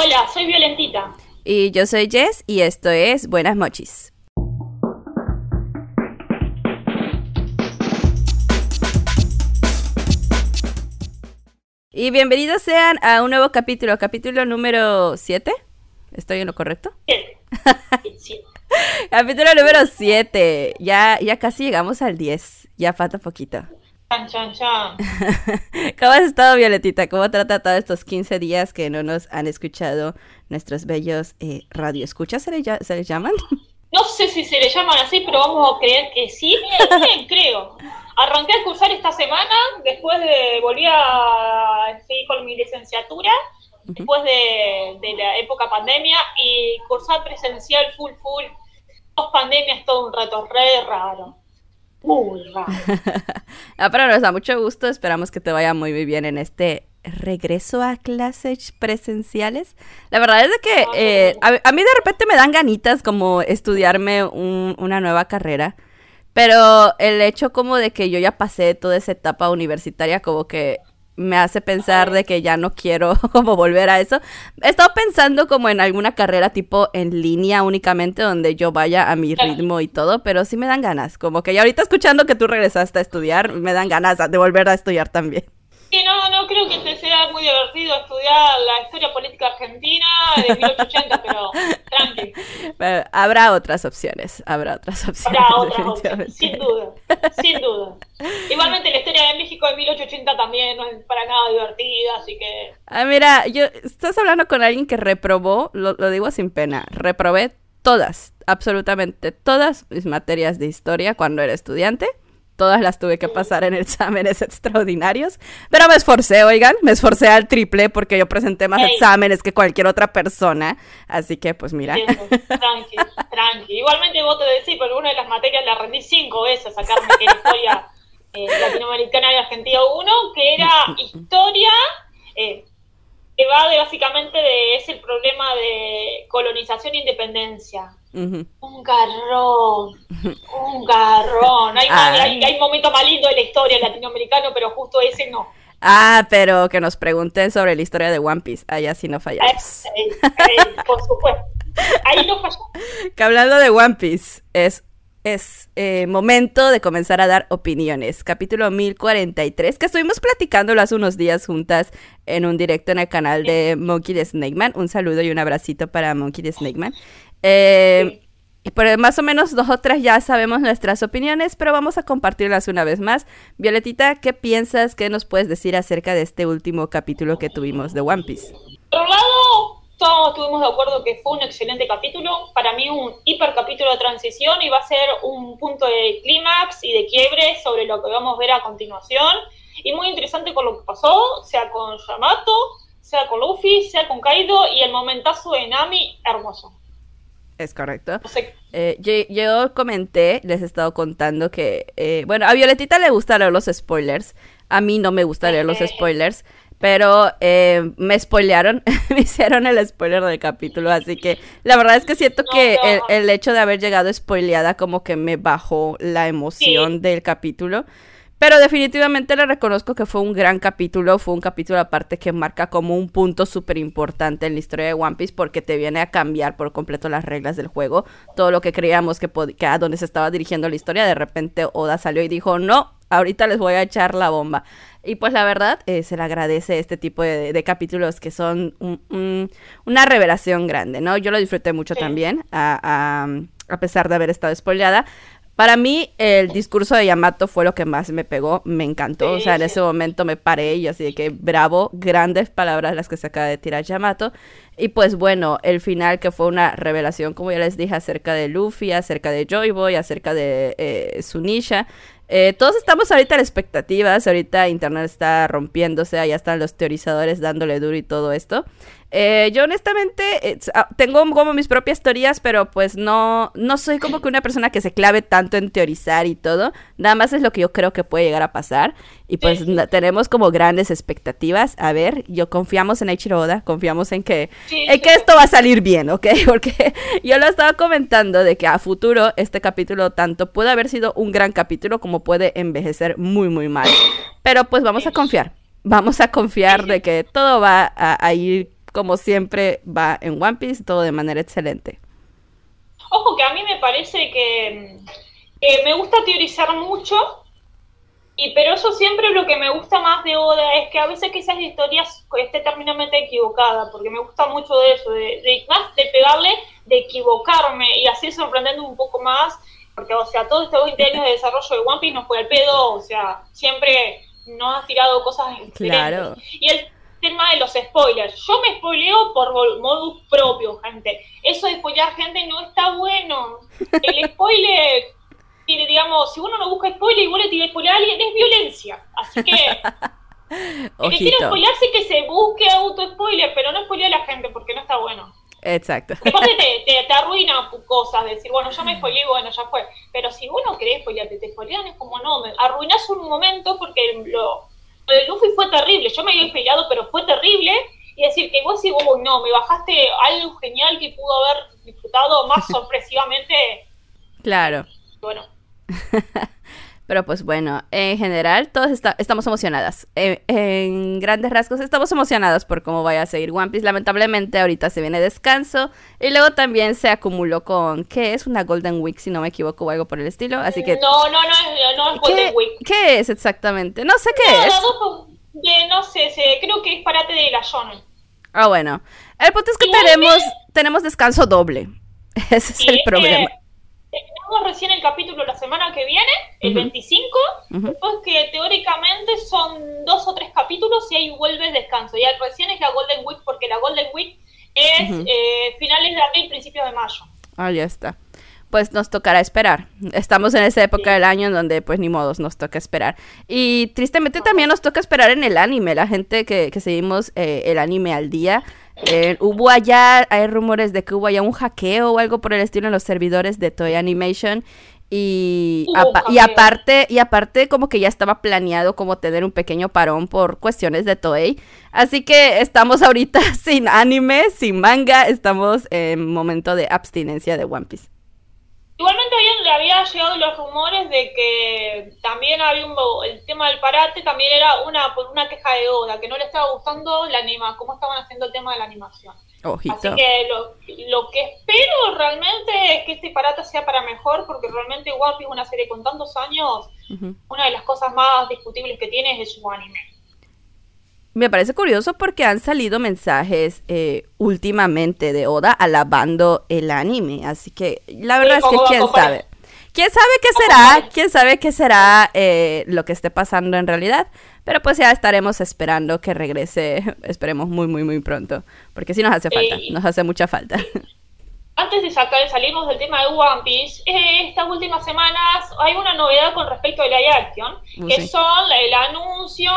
Hola, soy Violentita. Y yo soy Jess y esto es Buenas Mochis. Y bienvenidos sean a un nuevo capítulo, capítulo número 7. ¿Estoy en lo correcto? Sí. capítulo número 7. Ya, ya casi llegamos al 10. Ya falta poquito. Chan, chan, chan. ¿Cómo has estado, Violetita? ¿Cómo te ha tratado estos 15 días que no nos han escuchado nuestros bellos eh, radioescuchas? ¿Se, le ¿Se les llaman? No sé si se le llaman así, pero vamos a creer que sí. Bien, bien, creo. Arranqué a cursar esta semana, después de. Volví a seguir con mi licenciatura, después de, de la época pandemia, y cursar presencial full, full. Dos pandemias, todo un reto re raro. Muy raro. ah, pero nos da mucho gusto. Esperamos que te vaya muy, muy bien en este regreso a clases presenciales. La verdad es de que eh, a, a mí de repente me dan ganitas como estudiarme un- una nueva carrera. Pero el hecho como de que yo ya pasé toda esa etapa universitaria como que me hace pensar de que ya no quiero como volver a eso. He estado pensando como en alguna carrera tipo en línea únicamente donde yo vaya a mi ritmo y todo, pero sí me dan ganas. Como que ya ahorita escuchando que tú regresaste a estudiar, me dan ganas de volver a estudiar también. Sí, no, no creo que te sea muy divertido estudiar la historia política argentina de 1880, pero tranqui. Pero habrá otras opciones, habrá otras opciones. Habrá otras opciones, sin duda, sin duda. Igualmente la historia de México de 1880 también no es para nada divertida, así que... Ah, mira, yo estás hablando con alguien que reprobó, lo, lo digo sin pena, reprobé todas, absolutamente todas mis materias de historia cuando era estudiante. Todas las tuve que pasar en exámenes extraordinarios. Pero me esforcé, oigan, me esforcé al triple porque yo presenté más exámenes que cualquier otra persona. Así que, pues mira. Tranqui, tranqui. Igualmente vos te decís, pero una de las materias la rendí cinco veces, sacarme que era historia eh, latinoamericana y argentina uno, que era historia, eh, que va de básicamente de, es el problema de colonización e independencia. Ujú. Un garrón, un garrón. Hay, Ay. hay, hay momentos más lindos de la historia latinoamericana, pero justo ese no. Ah, pero que nos pregunten sobre la historia de One Piece. Allá sí no fallamos. Eh, eh, por supuesto. Ahí no falló. Que hablando de One Piece, es, es eh, momento de comenzar a dar opiniones. Capítulo 1043, que estuvimos platicándolo hace unos días juntas en un directo en el canal de Monkey the Snake Man. Un saludo y un abracito para Monkey the Snake Man. Eh, y por más o menos nosotras ya sabemos nuestras opiniones, pero vamos a compartirlas una vez más. Violetita, ¿qué piensas? ¿Qué nos puedes decir acerca de este último capítulo que tuvimos de One Piece? Por un lado, todos estuvimos de acuerdo que fue un excelente capítulo. Para mí, un hiper capítulo de transición y va a ser un punto de clímax y de quiebre sobre lo que vamos a ver a continuación. Y muy interesante con lo que pasó, sea con Yamato, sea con Luffy, sea con Kaido y el momentazo de Nami, hermoso. Es correcto. No sé, Eh, yo, yo comenté, les he estado contando que, eh, bueno, a Violetita le gusta leer los spoilers, a mí no me gusta leer los spoilers, pero eh, me spoilearon, me hicieron el spoiler del capítulo, así que la verdad es que siento No, que no. el, el hecho de haber llegado spoileada como que me bajó la emoción Sí. del capítulo. Pero definitivamente le reconozco que fue un gran capítulo, fue un capítulo aparte que marca como un punto súper importante en la historia de One Piece porque te viene a cambiar por completo las reglas del juego. Todo lo que creíamos que, que a donde se estaba dirigiendo la historia, de repente Oda salió y dijo, no, ahorita les voy a echar la bomba. Y pues la verdad, eh, se le agradece este tipo de, de capítulos que son un- un- una revelación grande, ¿no? Yo lo disfruté mucho Sí. también, a, a- a pesar de haber estado spoileada. Para mí, el discurso de Yamato fue lo que más me pegó, me encantó. o sea, en ese momento me paré y yo así de que bravo, grandes palabras las que se acaba de tirar Yamato. Y pues bueno, el final que fue una revelación, como ya les dije, acerca de Luffy, acerca de Joy Boy, acerca de eh, Sunisha. Eh, todos estamos ahorita en expectativas, ahorita internet está rompiéndose, allá están los teorizadores dándole duro y todo esto. Eh, yo honestamente eh, ah, tengo como mis propias teorías, pero pues no, no soy como que una persona que se clave tanto en teorizar y todo. Nada más es lo que yo creo que puede llegar a pasar. Y pues Sí. tenemos como grandes expectativas. A ver, yo confiamos en Eiichiro Oda, confiamos en que, Sí, en que esto va a salir bien, ¿ok? Porque yo lo estaba comentando de que a futuro este capítulo tanto puede haber sido un gran capítulo como puede envejecer muy, muy mal. Pero pues vamos a confiar. Vamos a confiar de que todo va a, a ir como siempre va en One Piece, todo de manera excelente. Ojo que a mí me parece que, me gusta teorizar mucho, y pero eso siempre lo que me gusta más de Oda es que a veces que esas historias esté terminamente equivocada, porque me gusta mucho de eso, de, de, más de pegarle, de equivocarme y así sorprendiendo un poco más, porque o sea, todos estos 20 años de desarrollo de One Piece no fue al pedo, o sea, siempre nos has tirado cosas Claro. Y el tema de los spoilers. Yo me spoileo por modus propio, gente. Eso de spoilear gente no está bueno. El spoiler, digamos, si uno no busca spoiler y vos le tiras spoiler a alguien, es violencia. Así que... El que quiere spoilearse que se busque auto-spoiler, pero no spoiler a la gente porque no está bueno. Exacto. Después te, te, te, arruina cosas, decir, bueno, yo me spoileé, bueno, ya fue. Pero si vos no querés spoilearte, te spoilean, es como no, me arruinas un momento porque lo, de Luffy fue terrible. Yo me había peleado, pero fue terrible. Y decir que vos decís, uy, no, me bajaste algo genial que pudo haber disfrutado más sorpresivamente. Claro. Bueno. Pero pues bueno, en general todos estamos emocionadas. En, grandes rasgos estamos emocionadas por cómo vaya a seguir One Piece. Lamentablemente ahorita se viene descanso y luego también se acumuló con, ¿qué es? Una Golden Week, si no me equivoco, o algo por el estilo. Así que... No, no, no, no es Golden Week. ¿Qué es exactamente? No sé qué es. no sé, creo que es parate de la Shonen. Ah, bueno. El punto es que tenemos, tenemos descanso doble. Ese es el problema terminamos recién el capítulo la semana que viene, el 25, después que teóricamente son dos o tres capítulos y ahí vuelve el descanso. Y recién es la Golden Week, porque la Golden Week es eh, finales de abril, principios de mayo. Ah, ya está. Pues nos tocará esperar. Estamos en esa época del año en donde, pues ni modos, nos toca esperar. Y tristemente también nos toca esperar en el anime. La gente que, que seguimos eh, el anime al día, eh, hubo allá, hay rumores de que hubo allá un hackeo o algo por el estilo en los servidores de Toy Animation. Y, y aparte, y aparte como que ya estaba planeado como tener un pequeño parón por cuestiones de Toei. Así que estamos ahorita sin anime, sin manga, estamos en momento de abstinencia de One Piece. Igualmente le había llegado los rumores de que también había un, el tema del parate también era una por una queja de Oda, que no le estaba gustando la anima, cómo estaban haciendo el tema de la animación. Así que lo, lo, que espero realmente es que este parate sea para mejor, porque realmente One es una serie con tantos años, una de las cosas más discutibles que tiene es su anime me parece curioso porque han salido mensajes eh, últimamente de Oda alabando el anime. Así que la verdad es que quién sabe. ¿Quién sabe qué será? ¿Quién sabe qué será eh, lo que esté pasando en realidad? Pero pues ya estaremos esperando que regrese, esperemos muy, muy, muy pronto. Porque sí nos hace falta, nos hace mucha falta. Antes de sacar, salimos del tema de One Piece, eh, estas últimas semanas hay una novedad con respecto a la action, uh, que son el anuncio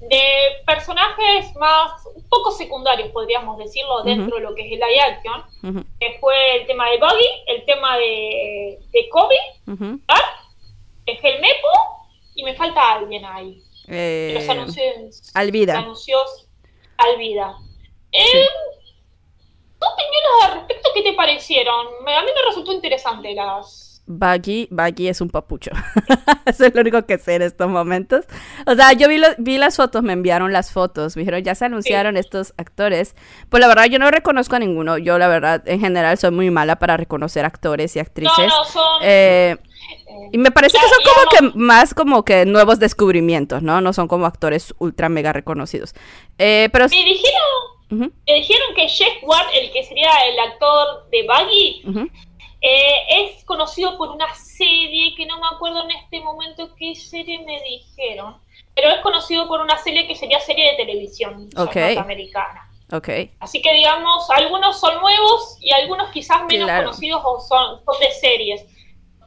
de personajes más, un poco secundarios, podríamos decirlo, dentro de lo que es el live action, que fue el tema de Buggy, el tema de, de Kobe, uh el Gelmepo, y me falta alguien ahí. Eh, los anuncios. Alvida. anuncios Alvida. Eh, opiniones al respecto qué te parecieron? A mí me resultó interesante las Baggy, Baggy es un papucho. Eso es lo único que sé en estos momentos. O sea, yo vi, vi las fotos, me enviaron las fotos, me dijeron, ya se anunciaron estos actores. Pues la verdad, yo no reconozco a ninguno. Yo, la verdad, en general, soy muy mala para reconocer actores y actrices. No, no, son... Eh, y me parece que son como que más como que nuevos descubrimientos, ¿no? No son como actores ultra mega reconocidos. Eh, pero... Me dijeron, me dijeron que Jeff Ward, el que sería el actor de Baggy, eh, es conocido por una serie que no me acuerdo en este momento qué serie me dijeron, pero es conocido por una serie que sería serie de televisión norteamericana. Okay. Así que digamos, algunos son nuevos y algunos quizás menos conocidos o son, son de series.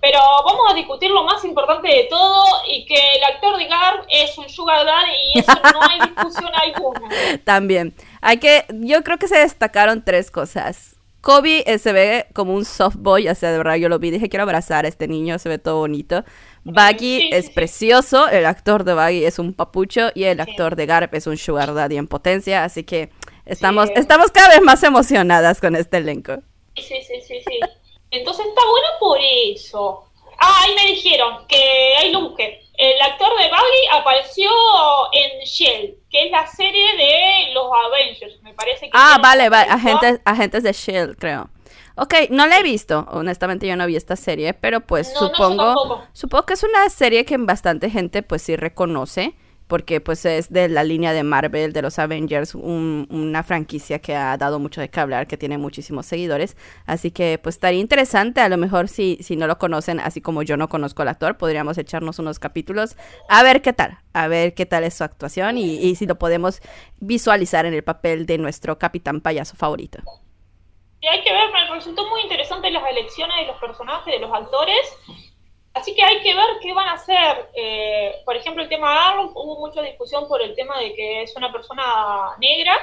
Pero vamos a discutir lo más importante de todo y que el actor de Garb es un sugar daddy y eso no hay discusión alguna. También. Hay que, yo creo que se destacaron tres cosas. Kobe eh, se ve como un soft boy, o sea, de verdad yo lo vi, dije quiero abrazar a este niño, se ve todo bonito. Baggy es precioso, el actor de Baggy es un papucho y el actor de Garp es un sugar daddy en potencia, así que estamos, estamos cada vez más emocionadas con este elenco. Sí, sí, sí, sí. Entonces está bueno por eso. Ah, ahí me dijeron que lo busqué. El actor de Buggy apareció en Shell, que es la serie de los Avengers, me parece que... Ah, vale, vale, agentes, agentes de Shell, creo. Ok, no la he visto, honestamente yo no vi esta serie, pero pues supongo, supongo que es una serie que bastante gente pues sí reconoce porque pues es de la línea de Marvel, de los Avengers, una franquicia que ha dado mucho de qué hablar, que tiene muchísimos seguidores, así que pues estaría interesante, a lo mejor si, si no lo conocen, así como yo no conozco al actor, podríamos echarnos unos capítulos a ver qué tal, a ver qué tal es su actuación y, y si lo podemos visualizar en el papel de nuestro capitán payaso favorito. Y hay que ver, me resultó muy interesante las elecciones de los personajes, de los actores, Así que hay que ver qué van a hacer. Eh, por ejemplo, el tema de Arnold, hubo mucha discusión por el tema de que es una persona negra.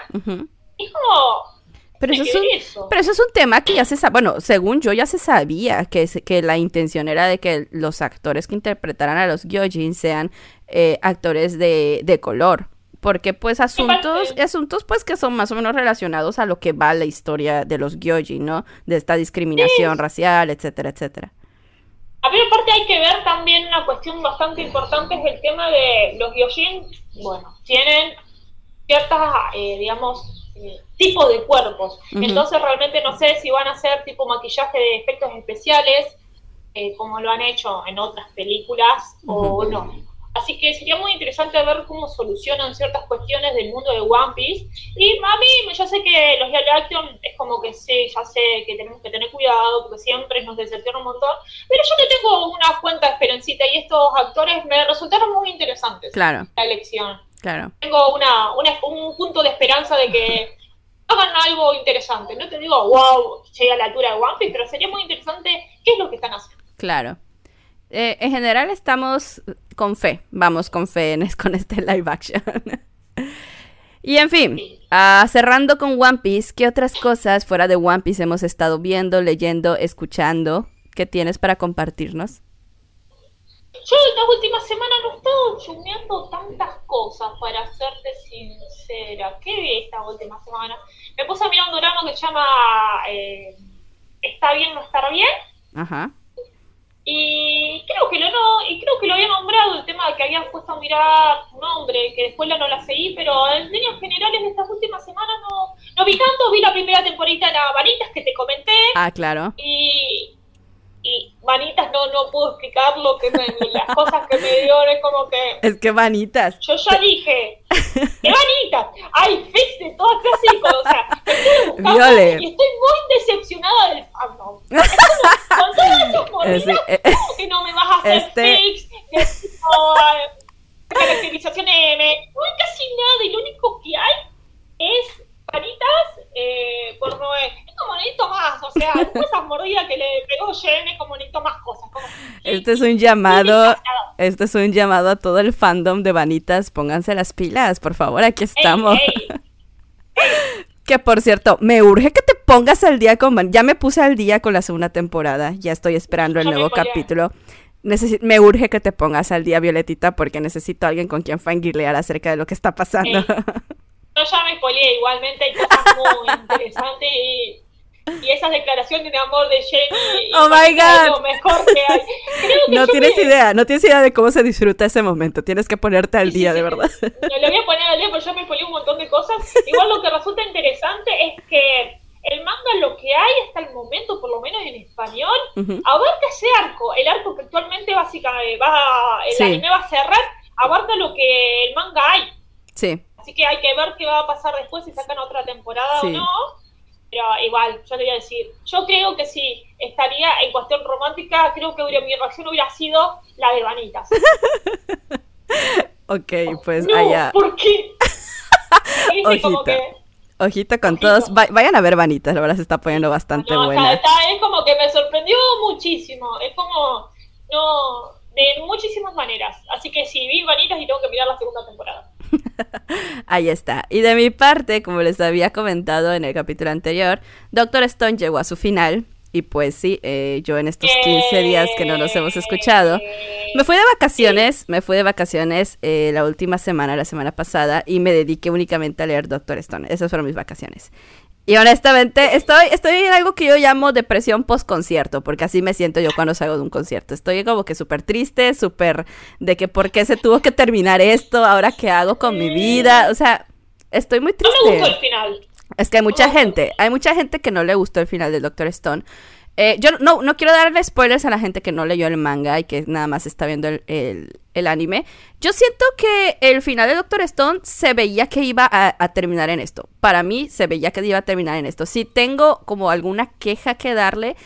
Y como... Pero eso, es un, pero eso es un tema que ya se sabe, bueno, según yo ya se sabía que, que la intención era de que los actores que interpretaran a los Gyojin sean eh, actores de, de color porque pues asuntos, asuntos pues que son más o menos relacionados a lo que va la historia de los Gyojin, ¿no? De esta discriminación racial, etcétera, etcétera. Mí aparte hay que ver también una cuestión bastante importante, es el tema de los Gyojin, bueno, tienen ciertas, eh, digamos, eh, tipos de cuerpos. Entonces realmente no sé si van a ser tipo maquillaje de efectos especiales, eh, como lo han hecho en otras películas, o no. Así que sería muy interesante ver cómo solucionan ciertas cuestiones del mundo de One Piece. Y a mí, yo sé que los de action es como que sí, ya sé que tenemos que tener cuidado, porque siempre nos decepcionan un montón. Pero yo le tengo una cuenta de esperancita y estos actores me resultaron muy interesantes. Claro. La elección. Claro. Tengo una, un punto de esperanza de que hagan algo interesante. No te digo, wow, llegué a la altura de One Piece, pero sería muy interesante qué es lo que están haciendo. Claro. Eh, en general estamos con fe, vamos con fe en, con este live action. y en fin, uh, cerrando con One Piece, ¿qué otras cosas fuera de One Piece hemos estado viendo, leyendo, escuchando? ¿Qué tienes para compartirnos? Yo en las últimas semanas no he estado chumeando tantas cosas, para serte sincera. ¿Qué vi esta última semana? Me puse a mirar un drama que se llama eh, ¿Está bien no estar bien? Ajá. Y creo que lo no, y creo que lo había nombrado el tema de que habían puesto a mirar un nombre, que después la no la seguí, pero en líneas generales de estas últimas semanas no, no vi tanto, vi la primera temporada de la Vanitas que te comenté. Ah, claro. Y, y Vanitas no, no puedo explicar lo que me, las cosas que me dio, es como que... Es que Vanitas. Yo ya dije, ¡qué Vanitas! Hay fix de todas clases de cosas, o sea, estoy buscando y estoy muy decepcionada del fandom. con todas esas mordidas, eh, ¿cómo que no me vas a hacer este... fix? De, caracterización M, no hay casi nada y lo único que hay es Vanitas eh, por no es como necesito más, o sea, esas mordidas que le pegó Jen es como necesito más cosas. este es un llamado, este es un llamado a todo el fandom de Vanitas, pónganse las pilas, por favor, aquí estamos. que por cierto, me urge que te pongas al día con ya me puse al día con la segunda temporada, ya estoy esperando el nuevo capítulo. me urge que te pongas al día, Violetita, porque necesito a alguien con quien fangirlear acerca de lo que está pasando. Yo ya me spoileé, igualmente hay cosas muy interesantes y y esas declaraciones de amor de Jenny oh my God. lo mejor que hay. no tienes idea, no tienes idea de cómo se disfruta ese momento. Tienes que ponerte al día, de verdad. Me lo voy a poner al día, pero yo me ponía un montón de cosas. Igual lo que resulta interesante es que el manga, lo que hay hasta el momento, por lo menos en español, abarca ese arco. El arco que actualmente básicamente va, el anime va a cerrar, abarca lo que el manga hay. Sí. Así que hay que ver qué va a pasar después, si sacan otra temporada o no pero igual, yo te voy a decir, yo creo que si estaría en cuestión romántica, creo que mi reacción hubiera sido la de Vanitas. ok, pues no, allá. ¿Por qué? Ojita. Ojito con todos. vayan a ver Vanitas, la verdad se está poniendo bastante buena. Está, es como que me sorprendió muchísimo. Es como, no, de muchísimas maneras. Así que sí, vi Vanitas y tengo que mirar la segunda temporada. Ahí está. Y de mi parte, como les había comentado en el capítulo anterior, Doctor Stone llegó a su final. Y pues sí, eh, yo en estos 15 días que no nos hemos escuchado, me fui de vacaciones, me fui de vacaciones eh, la última semana, la semana pasada, y me dediqué únicamente a leer Doctor Stone. Esas fueron mis vacaciones. Y honestamente, estoy, estoy en algo que yo llamo depresión post-concierto, porque así me siento yo cuando salgo de un concierto. Estoy como que súper triste, súper de que por qué se tuvo que terminar esto, ahora qué hago con mi vida. O sea, estoy muy triste. No me gustó el final. Es que hay mucha gente, hay mucha gente que no le gustó el final del Doctor Stone. Eh, yo no, no quiero darle spoilers a la gente que no leyó el manga y que nada más está viendo el, anime. Yo siento que el final de Doctor Stone se veía que iba a, a, terminar en esto. Para mí se veía que iba a terminar en esto. Si tengo como alguna queja que darle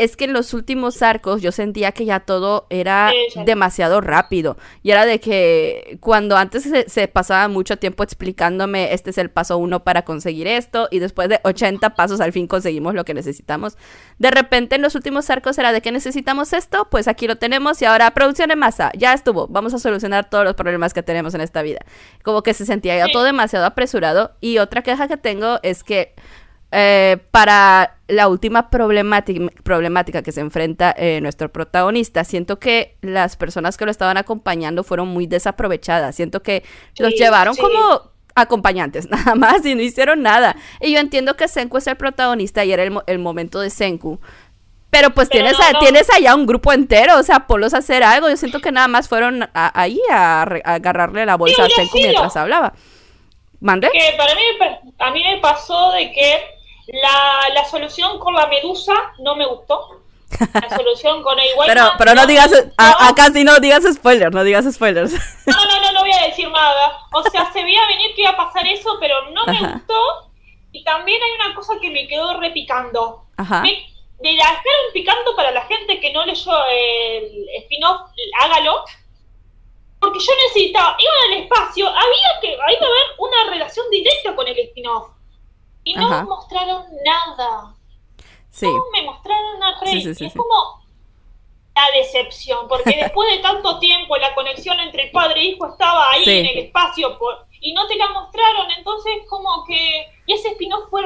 es que en los últimos arcos yo sentía que ya todo era demasiado rápido. Y era de que cuando antes se, pasaba mucho tiempo explicándome, este es el paso uno para conseguir esto, y después de 80 pasos al fin conseguimos lo que necesitamos. De repente en los últimos arcos era de que necesitamos esto, pues aquí lo tenemos y ahora producción en masa, ya estuvo, vamos a solucionar todos los problemas que tenemos en esta vida. Como que se sentía ya todo demasiado apresurado. Y otra queja que tengo es que eh, para la última problemática, que se enfrenta eh, nuestro protagonista, siento que las personas que lo estaban acompañando fueron muy desaprovechadas. Siento que los llevaron como acompañantes, nada más, y no hicieron nada. Y yo entiendo que Senku es el protagonista y era el, momento de Senku. Pero pues tienes, tienes allá un grupo entero, o sea, ponlos a hacer algo. Yo siento que nada más fueron ahí a, agarrarle la bolsa a Senku mientras hablaba. ¿Mande? Que para mí, a mí me pasó de que la, la solución con la medusa no me gustó. La solución con el Pero, pero no, digas, acá sí no digas spoilers, no digas spoilers. No, no, no, no voy a decir nada. O sea, se veía venir que iba a pasar eso, pero no me gustó. Y también hay una cosa que me quedó repicando. Ajá. Me, de la picando para la gente que no leyó el spin-off, hágalo. Porque yo necesitaba, iba al espacio, había que, iba a haber una relación directa con el spin-off. Y no mostraron nada. Sí. No me mostraron a Rey. es como la decepción, porque después de tanto tiempo la conexión entre el padre e hijo estaba ahí en el espacio por, y no te la mostraron, entonces como que... Y ese spin fue,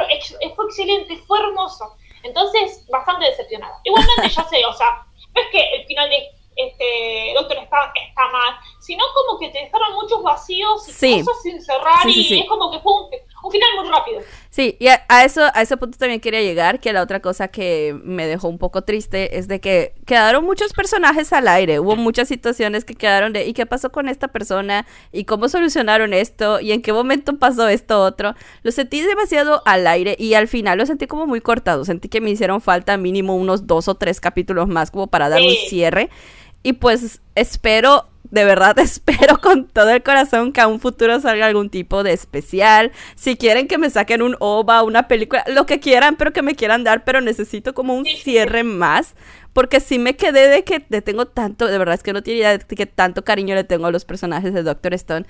fue excelente, fue hermoso. Entonces, bastante decepcionada. Igualmente ya sé, o sea, no es que el final de este Doctor está, está mal, sino como que te dejaron muchos vacíos y cosas sin cerrar y es como que fue un, final muy rápido. Sí, y a, eso, a ese punto también quería llegar, que la otra cosa que me dejó un poco triste es de que quedaron muchos personajes al aire, hubo muchas situaciones que quedaron de, ¿y qué pasó con esta persona? ¿Y cómo solucionaron esto? ¿Y en qué momento pasó esto otro? Lo sentí demasiado al aire y al final lo sentí como muy cortado, sentí que me hicieron falta mínimo unos dos o tres capítulos más como para dar un cierre. Y pues espero, de verdad espero con todo el corazón que a un futuro salga algún tipo de especial. Si quieren que me saquen un OVA, una película, lo que quieran, pero que me quieran dar, pero necesito como un cierre más. Porque si me quedé de que le tengo tanto, de verdad es que no tiene idea de que tanto cariño le tengo a los personajes de Doctor Stone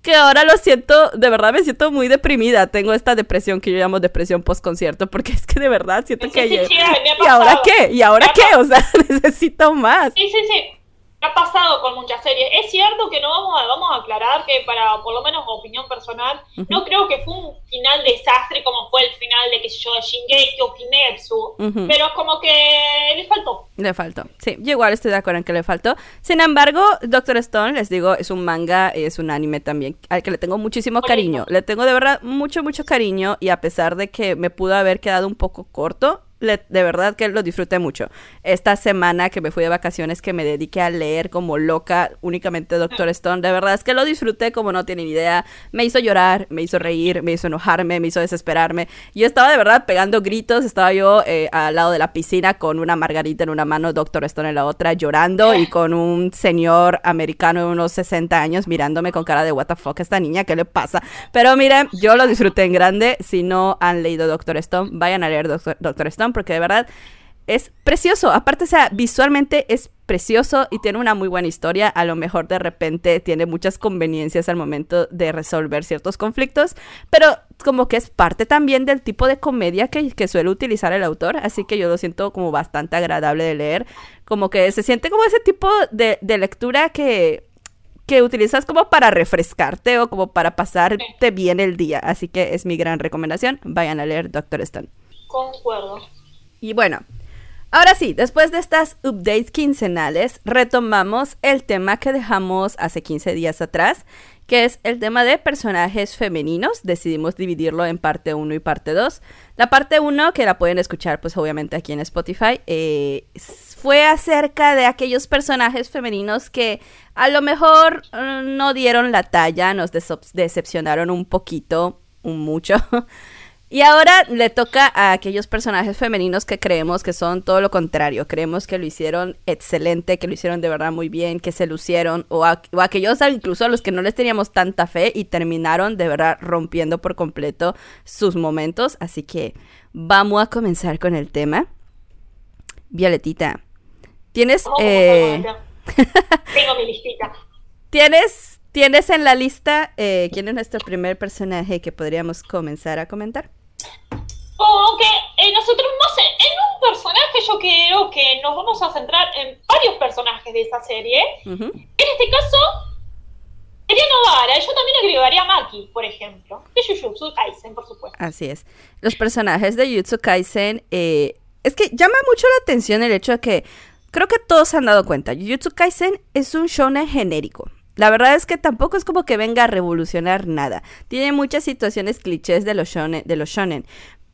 que ahora lo siento, de verdad me siento muy deprimida. Tengo esta depresión que yo llamo depresión post concierto, porque es que de verdad siento que... ¿Y ahora qué? ¿Y ahora qué? O sea, necesito más. Sí, sí, sí ha pasado con muchas series. Es cierto que no vamos a, vamos a aclarar que para, por lo menos opinión personal, no creo que fue un final desastre como fue el final de, que yo, de Shingeki o Kimetsu, pero es como que le faltó. Le faltó, sí, yo igual estoy de acuerdo en que le faltó. Sin embargo, Doctor Stone, les digo, es un manga, es un anime también, al que le tengo muchísimo cariño. Le tengo de verdad mucho, mucho cariño y a pesar de que me pudo haber quedado un poco corto, de verdad que lo disfruté mucho. Esta semana que me fui de vacaciones, que me dediqué a leer como loca, únicamente Doctor Stone, de verdad es que lo disfruté como no tienen idea. Me hizo llorar, me hizo reír, me hizo enojarme, me hizo desesperarme. Yo estaba de verdad pegando gritos, estaba yo eh, al lado de la piscina con una margarita en una mano, Doctor Stone en la otra, llorando y con un señor americano de unos 60 años mirándome con cara de what the fuck esta niña, ¿qué le pasa? Pero miren, yo lo disfruté en grande. Si no han leído Doctor Stone, vayan a leer Doctor Stone porque de verdad es precioso. Aparte, o sea, visualmente es precioso y tiene una muy buena historia. A lo mejor de repente tiene muchas conveniencias al momento de resolver ciertos conflictos, pero como que es parte también del tipo de comedia que, suele utilizar el autor, así que yo lo siento como bastante agradable de leer, como que se siente como ese tipo de, lectura que, que utilizas como para refrescarte o como para pasarte bien el día, así que es mi gran recomendación, vayan a leer Doctor Stone. Concuerdo. Y bueno, ahora sí, después de estas updates quincenales, retomamos el tema que dejamos hace 15 días atrás, que es el tema de personajes femeninos. Decidimos dividirlo en parte 1 y parte 2. La parte 1, que la pueden escuchar pues obviamente aquí en Spotify, eh, fue acerca de aquellos personajes femeninos que a lo mejor mm, no dieron la talla, nos decepcionaron un poquito, un mucho. Y ahora le toca a aquellos personajes femeninos que creemos que son todo lo contrario. Creemos que lo hicieron excelente, que lo hicieron de verdad muy bien, que se lucieron. O, a, aquellos incluso a los que no les teníamos tanta fe y terminaron de verdad rompiendo por completo sus momentos. Así que vamos a comenzar con el tema. Violetita, tienes... Eh... Tengo mi listita. ¿Tienes, ¿Tienes en la lista eh, quién es nuestro primer personaje que podríamos comenzar a comentar? Aunque eh, nosotros, no sé, en un personaje yo creo que nos vamos a centrar en varios personajes de esa serie. En este caso, sería Novara. Yo también agregaría a Maki, por ejemplo. De Jujutsu Kaisen, por supuesto. Así es. Los personajes de Jujutsu Kaisen, eh, es que llama mucho la atención el hecho de que creo que todos se han dado cuenta. Jujutsu Kaisen es un shonen genérico. La verdad es que tampoco es como que venga a revolucionar nada. Tiene muchas situaciones clichés de los shonen, de los shonen.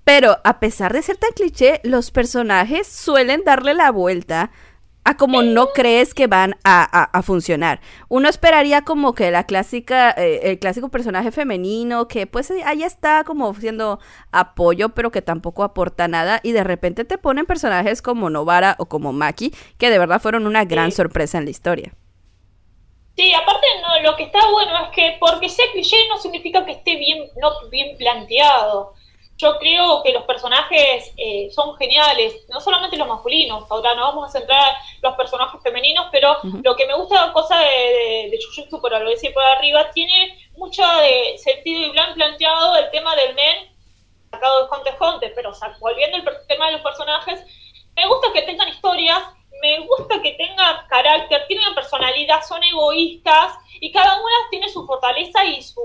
Pero a pesar de ser tan cliché, los personajes suelen darle la vuelta a como no crees que van a, funcionar. Uno esperaría como que la clásica, eh, el clásico personaje femenino, que pues ahí está como siendo apoyo, pero que tampoco aporta nada, y de repente te ponen personajes como Novara o como Maki, que de verdad fueron una gran sorpresa en la historia. Sí, aparte no, lo que está bueno es que porque sea cliché no significa que esté bien, no bien planteado. Yo creo que los personajes eh, son geniales, no solamente los masculinos, ahora no vamos a centrar los personajes femeninos, pero lo que me gusta cosa de, de, de Jujutsu, por lo decir por arriba, tiene mucho de sentido y bien planteado el tema del men, sacado de Conte Conte, pero volviendo al tema de los personajes, me gusta que tengan historias me gusta que tenga carácter, tienen personalidad, son egoístas y cada una tiene su fortaleza y sus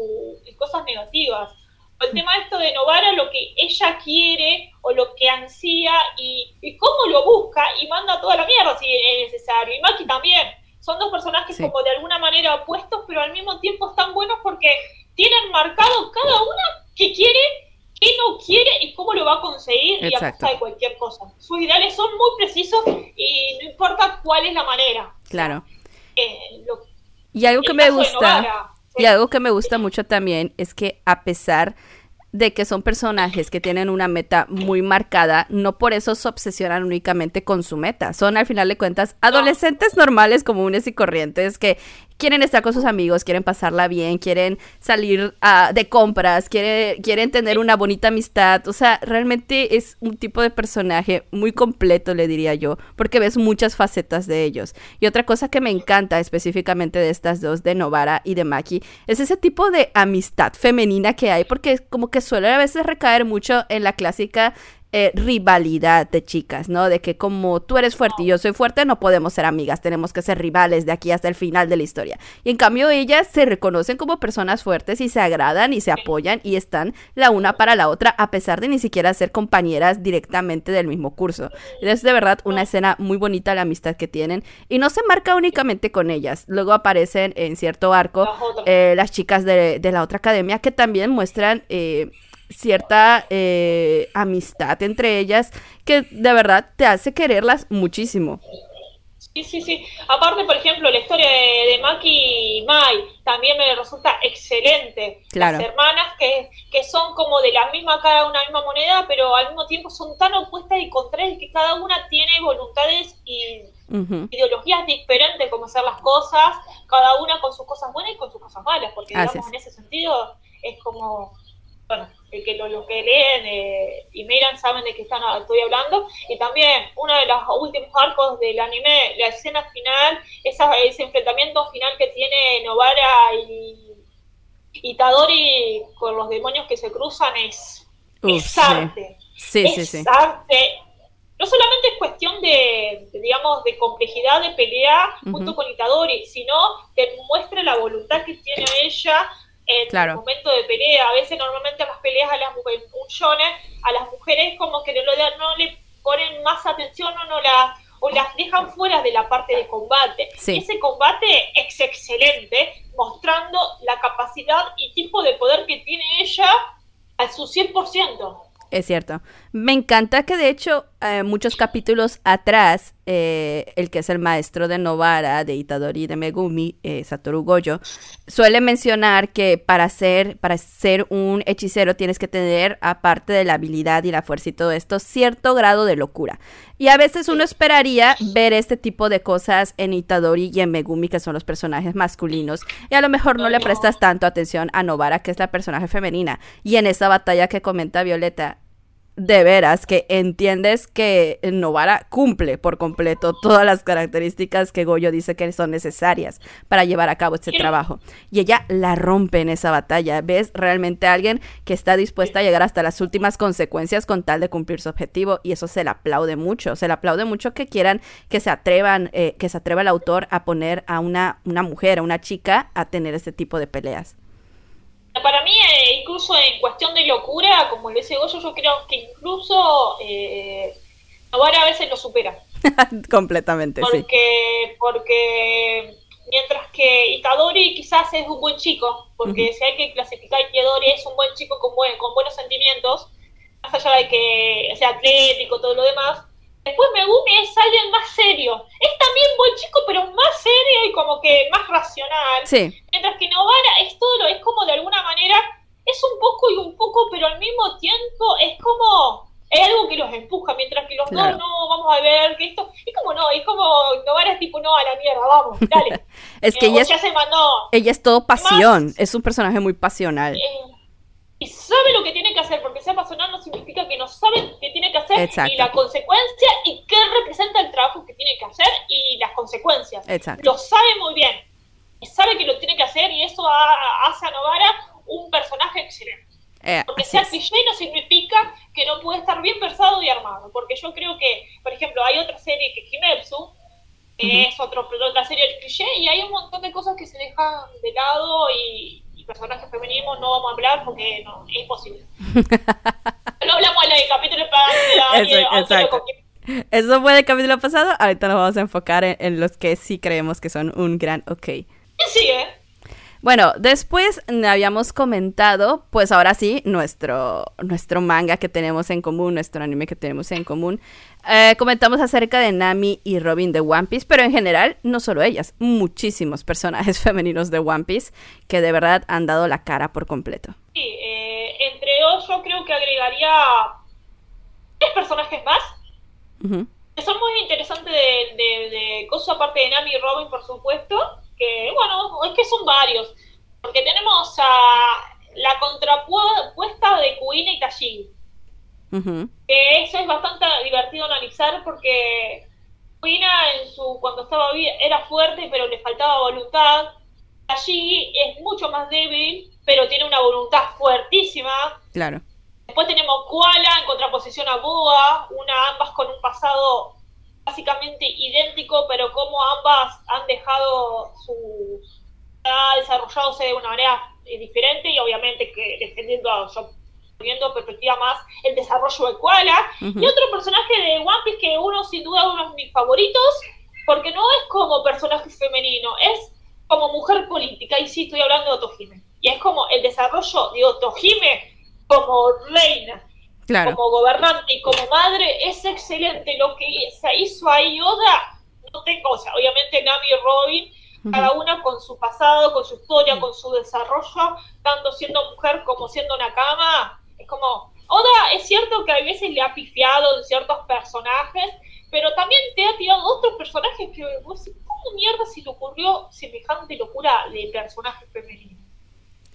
cosas negativas. El tema esto de Novara, lo que ella quiere o lo que ansía y, cómo lo busca y manda toda la mierda si es necesario. Y Maki también. Son dos personajes como de alguna manera opuestos, pero al mismo tiempo están buenos porque tienen marcado cada una que quiere qué no quiere y cómo lo va a conseguir y a costa de cualquier cosa. Sus ideales son muy precisos y no importa cuál es la manera. Claro. Eh, y algo que me gusta, y algo que me gusta mucho también es que a pesar de que son personajes que tienen una meta muy marcada, no por eso se obsesionan únicamente con su meta. Son al final de cuentas adolescentes normales, comunes y corrientes que quieren estar con sus amigos, quieren pasarla bien, quieren salir uh, de compras, quieren, quieren tener una bonita amistad. O sea, realmente es un tipo de personaje muy completo, le diría yo, porque ves muchas facetas de ellos. Y otra cosa que me encanta específicamente de estas dos, de Novara y de Maki, es ese tipo de amistad femenina que hay, porque como que suele a veces recaer mucho en la clásica eh, rivalidad de chicas, ¿no? De que como tú eres fuerte y yo soy fuerte, no podemos ser amigas, tenemos que ser rivales de aquí hasta el final de la historia. Y en cambio ellas se reconocen como personas fuertes y se agradan y se apoyan y están la una para la otra a pesar de ni siquiera ser compañeras directamente del mismo curso. Es de verdad una escena muy bonita la amistad que tienen y no se marca únicamente con ellas. Luego aparecen en cierto arco eh, las chicas de, de, la otra academia que también muestran... Eh, cierta eh, amistad entre ellas que de verdad te hace quererlas muchísimo. Sí, sí, sí. Aparte, por ejemplo, la historia de, Maki y Mai también me resulta excelente. Las hermanas que, que son como de la misma cara, una misma moneda, pero al mismo tiempo son tan opuestas y contrarias que cada una tiene voluntades y ideologías diferentes como hacer las cosas, cada una con sus cosas buenas y con sus cosas malas, porque digamos en ese sentido es como bueno, el que los que leen eh, y miran saben de qué están, estoy hablando. Y también uno de los últimos arcos del anime, la escena final, esa, ese enfrentamiento final que tiene Novara y, y Tadori con los demonios que se cruzan es, arte. Sí, sí, es arte. No solamente es cuestión de, digamos, de complejidad de pelea junto con Itadori, sino que muestra la voluntad que tiene ella en el momento de pelea. A veces normalmente las peleas a las mujeres, un shonen, a las mujeres como que no le ponen más atención o no o las dejan fuera de la parte de combate. Ese combate es excelente, mostrando la capacidad y tipo de poder que tiene ella a su 100%. Es cierto. Me encanta que de hecho eh, muchos capítulos atrás, eh, el que es el maestro de Novara, de Itadori de Megumi, eh, Satoru Gojo, suele mencionar que para ser, para ser un hechicero tienes que tener, aparte de la habilidad y la fuerza y todo esto, cierto grado de locura. Y a veces uno esperaría ver este tipo de cosas en Itadori y en Megumi, que son los personajes masculinos, y a lo mejor no le prestas tanto atención a Novara, que es la personaje femenina. Y en esa batalla que comenta Violeta, de veras que entiendes que Novara cumple por completo todas las características que Goyo dice que son necesarias para llevar a cabo este trabajo. Y ella la rompe en esa batalla. ¿Ves realmente a alguien que está dispuesta a llegar hasta las últimas consecuencias con tal de cumplir su objetivo? Y eso se le aplaude mucho. Se le aplaude mucho que quieran que se atrevan, eh, que se atreva el autor a poner a una, una mujer, a una chica, a tener este tipo de peleas. Para mí, eh, incluso en cuestión de locura, como le dice Goyo, yo creo que incluso eh, a veces lo supera. Completamente, porque, sí. Porque mientras que Itadori quizás es un buen chico, porque si hay que clasificar Itadori es un buen chico con, buen, con buenos sentimientos, más allá de que sea atlético, todo lo demás, Después Megumi es alguien más serio. Es también buen chico, pero más serio y como que más racional. Mientras que Novara es todo, es como de alguna manera, es un poco y un poco, pero al mismo tiempo es como, es algo que los empuja, mientras que los dos no, vamos a ver que esto, es como no, es como Novara es tipo, no, a la mierda, vamos, dale. es que eh, ella, es, ella es todo pasión, es un personaje muy pasional. Eh, sabe lo que tiene que hacer, porque sea pasional no significa que no sabe qué tiene que hacer y la consecuencia y qué representa el trabajo que tiene que hacer y las consecuencias. Lo sabe muy bien. Sabe que lo tiene que hacer y eso hace a Novara un personaje excelente. Eh, porque sea cliché no significa que no puede estar bien pensado y armado. Porque yo creo que, por ejemplo, hay otra serie que Kimetsu, que es otro, otra serie cliché, y hay un montón de cosas que se dejan de lado y, personajes femeninos no vamos a hablar porque no, es imposible. no hablamos en el capítulo pasado. Eso fue del capítulo pasado. Ahorita nos vamos a enfocar en, los que sí creemos que son un gran ok. Sí, ¿eh? Bueno, después habíamos comentado, pues ahora sí, nuestro, nuestro manga que tenemos en común, nuestro anime que tenemos en común. Eh, comentamos acerca de Nami y Robin de One Piece, pero en general, no solo ellas, muchísimos personajes femeninos de One Piece que de verdad han dado la cara por completo. Sí, eh, entre ellos yo creo que agregaría tres personajes más. Que son muy interesantes de, de, de cosas aparte de Nami y Robin, por supuesto que, bueno, es que son varios, porque tenemos a la contrapuesta de Kuina y Que eso es bastante divertido analizar porque Kuina en su cuando estaba bien era fuerte pero le faltaba voluntad. Tashigi es mucho más débil pero tiene una voluntad fuertísima. Claro. Después tenemos Koala en contraposición a Boa, una ambas con un pasado básicamente idéntico, pero como ambas han dejado su. ha desarrollado de una manera diferente y obviamente que defendiendo a yo viendo perspectiva más el desarrollo de Koala. Y otro personaje de One Piece que uno sin duda uno de mis favoritos, porque no es como personaje femenino, es como mujer política, y sí estoy hablando de Otohime. Y es como el desarrollo de Otohime como reina como gobernante y como madre, es excelente. Lo que se hizo ahí Yoda, no tengo, o sea, obviamente Nami y Robin, cada una con su pasado, con su historia, con su desarrollo, tanto siendo mujer como siendo una cama, es como, Oda es cierto que a veces le ha pifiado en ciertos personajes, pero también te ha tirado otros personajes que vos ¿cómo mierda se le ocurrió semejante locura de personaje femenino?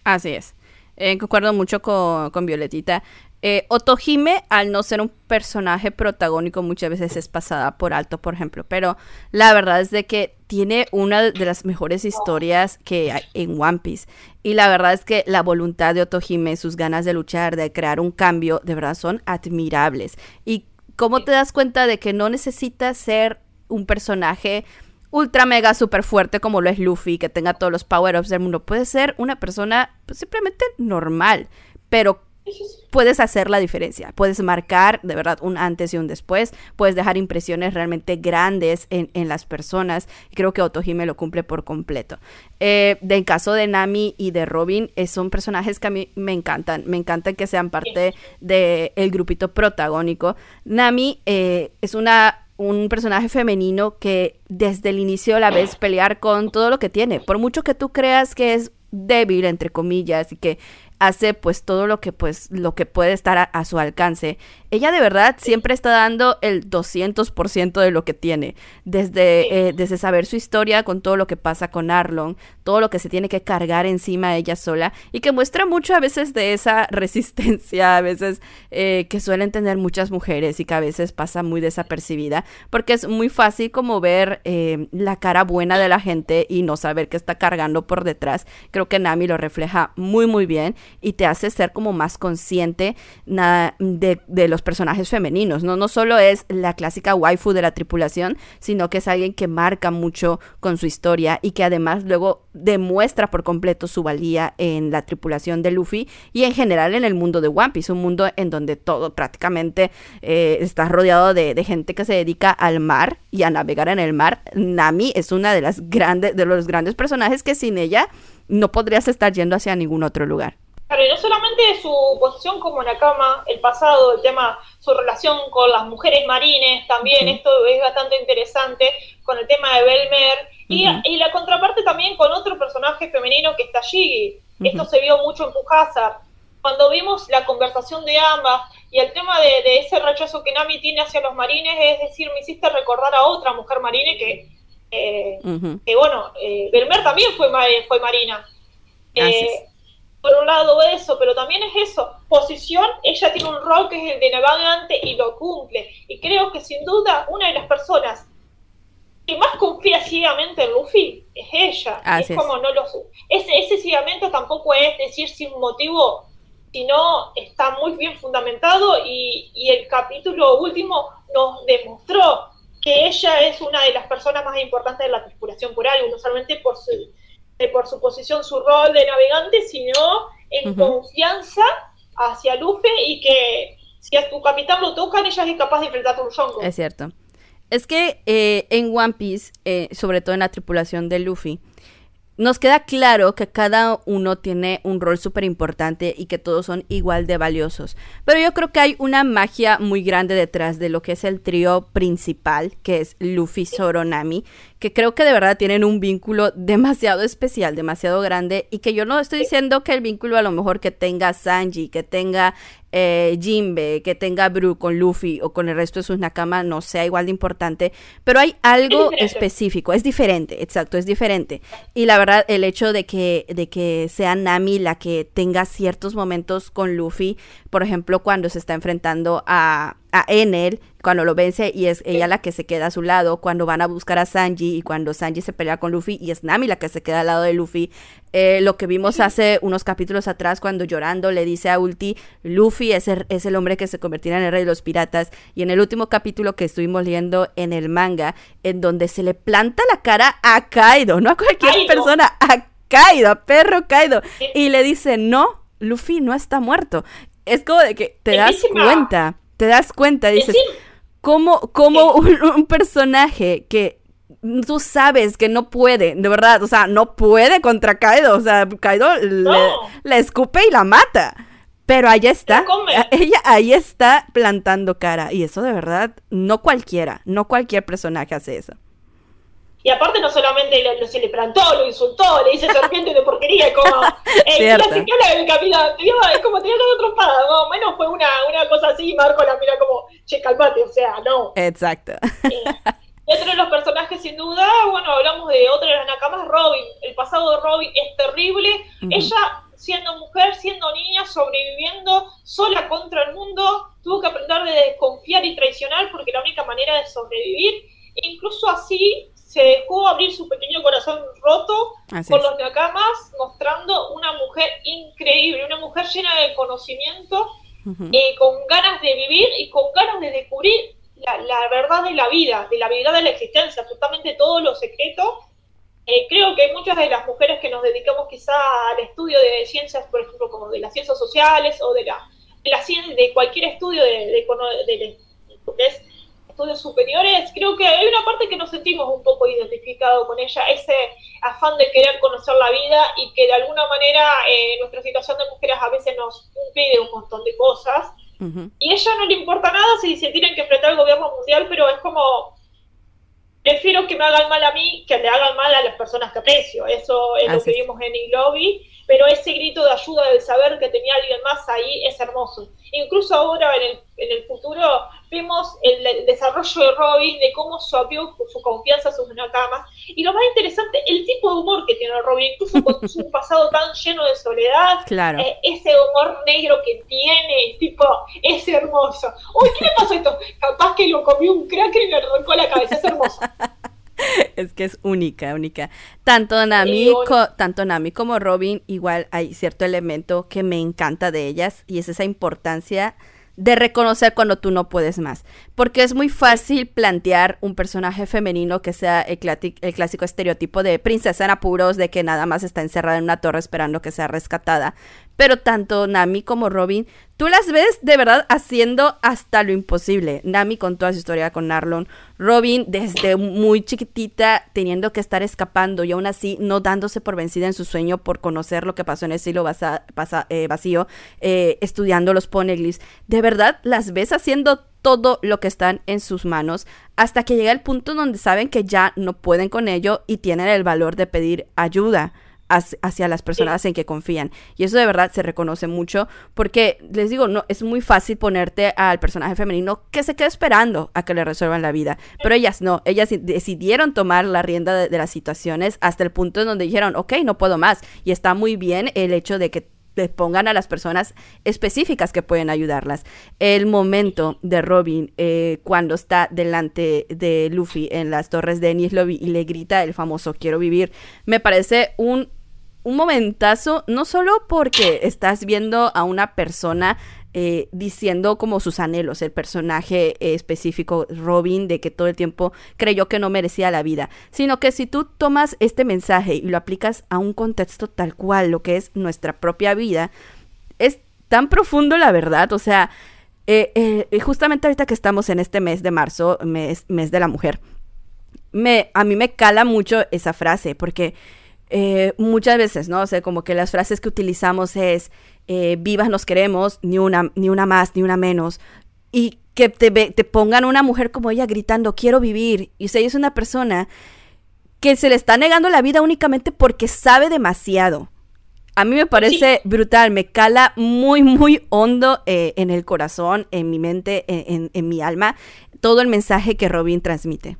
Así es. Eh, concuerdo mucho con, con Violetita. Eh, Otohime, al no ser un personaje protagónico, muchas veces es pasada por alto, por ejemplo. Pero la verdad es de que tiene una de las mejores historias que hay en One Piece. Y la verdad es que la voluntad de Otohime, sus ganas de luchar, de crear un cambio, de verdad son admirables. Y cómo te das cuenta de que no necesitas ser un personaje ultra mega super fuerte como lo es Luffy, que tenga todos los power-ups del mundo. Puede ser una persona pues, simplemente normal, pero puedes hacer la diferencia, puedes marcar de verdad un antes y un después, puedes dejar impresiones realmente grandes en, las personas. Creo que Otohime lo cumple por completo. Eh, del caso de Nami y de Robin, eh, son personajes que a mí me encantan, me encantan que sean parte del grupito protagónico. Nami eh, es una un personaje femenino que desde el inicio la ves pelear con todo lo que tiene. Por mucho que tú creas que es débil, entre comillas, y que hace pues todo lo que pues lo que puede estar a, su alcance. Ella de verdad siempre está dando el 200% de lo que tiene, desde, eh, desde saber su historia con todo lo que pasa con Arlon, todo lo que se tiene que cargar encima ella sola y que muestra mucho a veces de esa resistencia, a veces eh, que suelen tener muchas mujeres y que a veces pasa muy desapercibida, porque es muy fácil como ver eh, la cara buena de la gente y no saber qué está cargando por detrás. Creo que Nami lo refleja muy muy bien y te hace ser como más consciente de, los personajes femeninos, ¿no? No solo es la clásica waifu de la tripulación, sino que es alguien que marca mucho con su historia y que además luego demuestra por completo su valía en la tripulación de Luffy y en general en el mundo de One Piece, un mundo en donde todo prácticamente eh, está rodeado de, de gente que se dedica al mar y a navegar en el mar. Nami es una de las grandes, de los grandes personajes que sin ella no podrías estar yendo hacia ningún otro lugar. Claro, y no solamente su posición como Nakama, el pasado, el tema, su relación con las mujeres marines, también esto es bastante interesante, con el tema de Belmer, y, la contraparte también con otro personaje femenino que está Shigi. Esto se vio mucho en Pujazar. Cuando vimos la conversación de ambas y el tema de, ese rechazo que Nami tiene hacia los marines, es decir, me hiciste recordar a otra mujer marine que, eh, que bueno, eh, Belmer también fue, fue marina. Eh, por un lado eso, pero también es eso, posición, ella tiene un rol que es el de navegante y lo cumple. Y creo que sin duda una de las personas que más confía ciegamente en Luffy es ella. es como no lo ese, ese ciegamente tampoco es decir sin motivo, sino está muy bien fundamentado y, y el capítulo último nos demostró que ella es una de las personas más importantes de la tripulación por algo, no solamente por su por su posición, su rol de navegante, sino en confianza hacia Luffy y que si a tu capitán lo tocan, ella es capaz de enfrentar a un Es cierto. Es que eh, en One Piece, eh, sobre todo en la tripulación de Luffy, nos queda claro que cada uno tiene un rol súper importante y que todos son igual de valiosos. Pero yo creo que hay una magia muy grande detrás de lo que es el trío principal, que es Luffy, Zoro, Nami, que creo que de verdad tienen un vínculo demasiado especial, demasiado grande, y que yo no estoy diciendo que el vínculo a lo mejor que tenga Sanji, que tenga eh, Jinbe, que tenga Bru con Luffy o con el resto de sus Nakama no sea igual de importante, pero hay algo específico, es diferente, exacto, es diferente. Y la verdad, el hecho de que, de que sea Nami la que tenga ciertos momentos con Luffy, por ejemplo, cuando se está enfrentando a, a Enel, cuando lo vence y es ella la que se queda a su lado, cuando van a buscar a Sanji y cuando Sanji se pelea con Luffy y es Nami la que se queda al lado de Luffy. Eh, lo que vimos hace unos capítulos atrás cuando llorando le dice a Ulti, Luffy es el, es el hombre que se convertirá en el rey de los piratas. Y en el último capítulo que estuvimos leyendo en el manga, en donde se le planta la cara a Kaido, no a cualquier persona, a Kaido, a perro Kaido. Y le dice, no, Luffy no está muerto. Es como de que te das cuenta te das cuenta, dices, ¿cómo, un, personaje que tú sabes que no puede, de verdad, o sea, no puede contra Kaido, o sea, Kaido le, escupe y la mata. Pero ahí está, ella ahí está plantando cara y eso de verdad, no cualquiera, no cualquier personaje hace eso. Y aparte no solamente lo, se le plantó, lo insultó, le dice serpiente de porquería, como eh, la señora del capitán, es como tenía todo trompada, no, menos fue una, una cosa así, Marco la mira como, che, calmate, o sea, no. Exacto. Eh, y otro de los personajes, sin duda, bueno, hablamos de otra de las nakamas, Robin. El pasado de Robin es terrible. Ella, siendo mujer, siendo niña, sobreviviendo sola contra el mundo, tuvo que aprender de desconfiar y traicionar porque la única manera de sobrevivir, incluso así, se dejó abrir su pequeño corazón roto por los nakamas, mostrando una mujer increíble, una mujer llena de conocimiento, eh, con ganas de vivir y con ganas de descubrir la, verdad de la vida, de la verdad de la existencia, absolutamente todos los secretos. eh, creo que muchas de las mujeres que nos dedicamos quizá al estudio de ciencias, por ejemplo, como de las ciencias sociales o de la, de, la, de cualquier estudio de, de, de, estudios superiores, creo que hay una parte que nos sentimos un poco identificados con ella, ese afán de querer conocer la vida y que de alguna manera eh, nuestra situación de mujeres a veces nos impide un montón de cosas. Y a ella no le importa nada si se tienen que enfrentar al gobierno mundial, pero es como, prefiero que me hagan mal a mí que le hagan mal a las personas que aprecio. Eso es lo que vimos en el lobby pero ese grito de ayuda de saber que tenía alguien más ahí es hermoso. Incluso ahora en el, en el futuro vemos el, desarrollo de Robin, de cómo suavió su confianza a sus nakamas, y lo más interesante, el tipo de humor que tiene Robin, incluso con su pasado tan lleno de soledad, claro. Eh, ese humor negro que tiene, tipo, es hermoso. Uy, ¿qué le pasó esto? Capaz que lo comió un cracker y le arrancó la cabeza, es hermoso. es que es única, única. Tanto Nami, tanto Nami como Robin, igual hay cierto elemento que me encanta de ellas y es esa importancia de reconocer cuando tú no puedes más. Porque es muy fácil plantear un personaje femenino que sea el, clásico estereotipo de princesa en apuros, de que nada más está encerrada en una torre esperando que sea rescatada. Pero tanto Nami como Robin, tú las ves de verdad haciendo hasta lo imposible. Nami con toda su historia con Arlon, Robin desde muy chiquitita teniendo que estar escapando y aún así no dándose por vencida en su sueño por conocer lo que pasó en el siglo eh, vacío, eh, estudiando los poneglyphs. De verdad las ves haciendo todo lo que están en sus manos hasta que llega el punto donde saben que ya no pueden con ello y tienen el valor de pedir ayuda hacia las personas en que confían. Y eso de verdad se reconoce mucho porque, les digo, no es muy fácil ponerte al personaje femenino que se quede esperando a que le resuelvan la vida. Pero ellas no, ellas decidieron tomar la rienda de, las situaciones hasta el punto en donde dijeron, ok, no puedo más. Y está muy bien el hecho de que les pongan a las personas específicas que pueden ayudarlas. El momento de Robin eh, cuando está delante de Luffy en las torres de Enies Lobby y le grita el famoso quiero vivir, me parece un un momentazo, no solo porque estás viendo a una persona eh, diciendo como sus anhelos, el personaje específico Robin, de que todo el tiempo creyó que no merecía la vida, sino que si tú tomas este mensaje y lo aplicas a un contexto tal cual, lo que es nuestra propia vida, es tan profundo la verdad, o sea, eh, eh, justamente ahorita que estamos en este mes de marzo, mes, mes de la mujer, me, a mí me cala mucho esa frase, porque eh, muchas veces, ¿no? O sea, como que las frases que utilizamos es eh, vivas nos queremos, ni una, ni una más, ni una menos. Y que te, te pongan una mujer como ella gritando, quiero vivir. Y si ella es una persona que se le está negando la vida únicamente porque sabe demasiado. A mí me parece brutal, me cala muy, muy hondo eh, en el corazón, en mi mente, en, en mi alma, todo el mensaje que Robin transmite.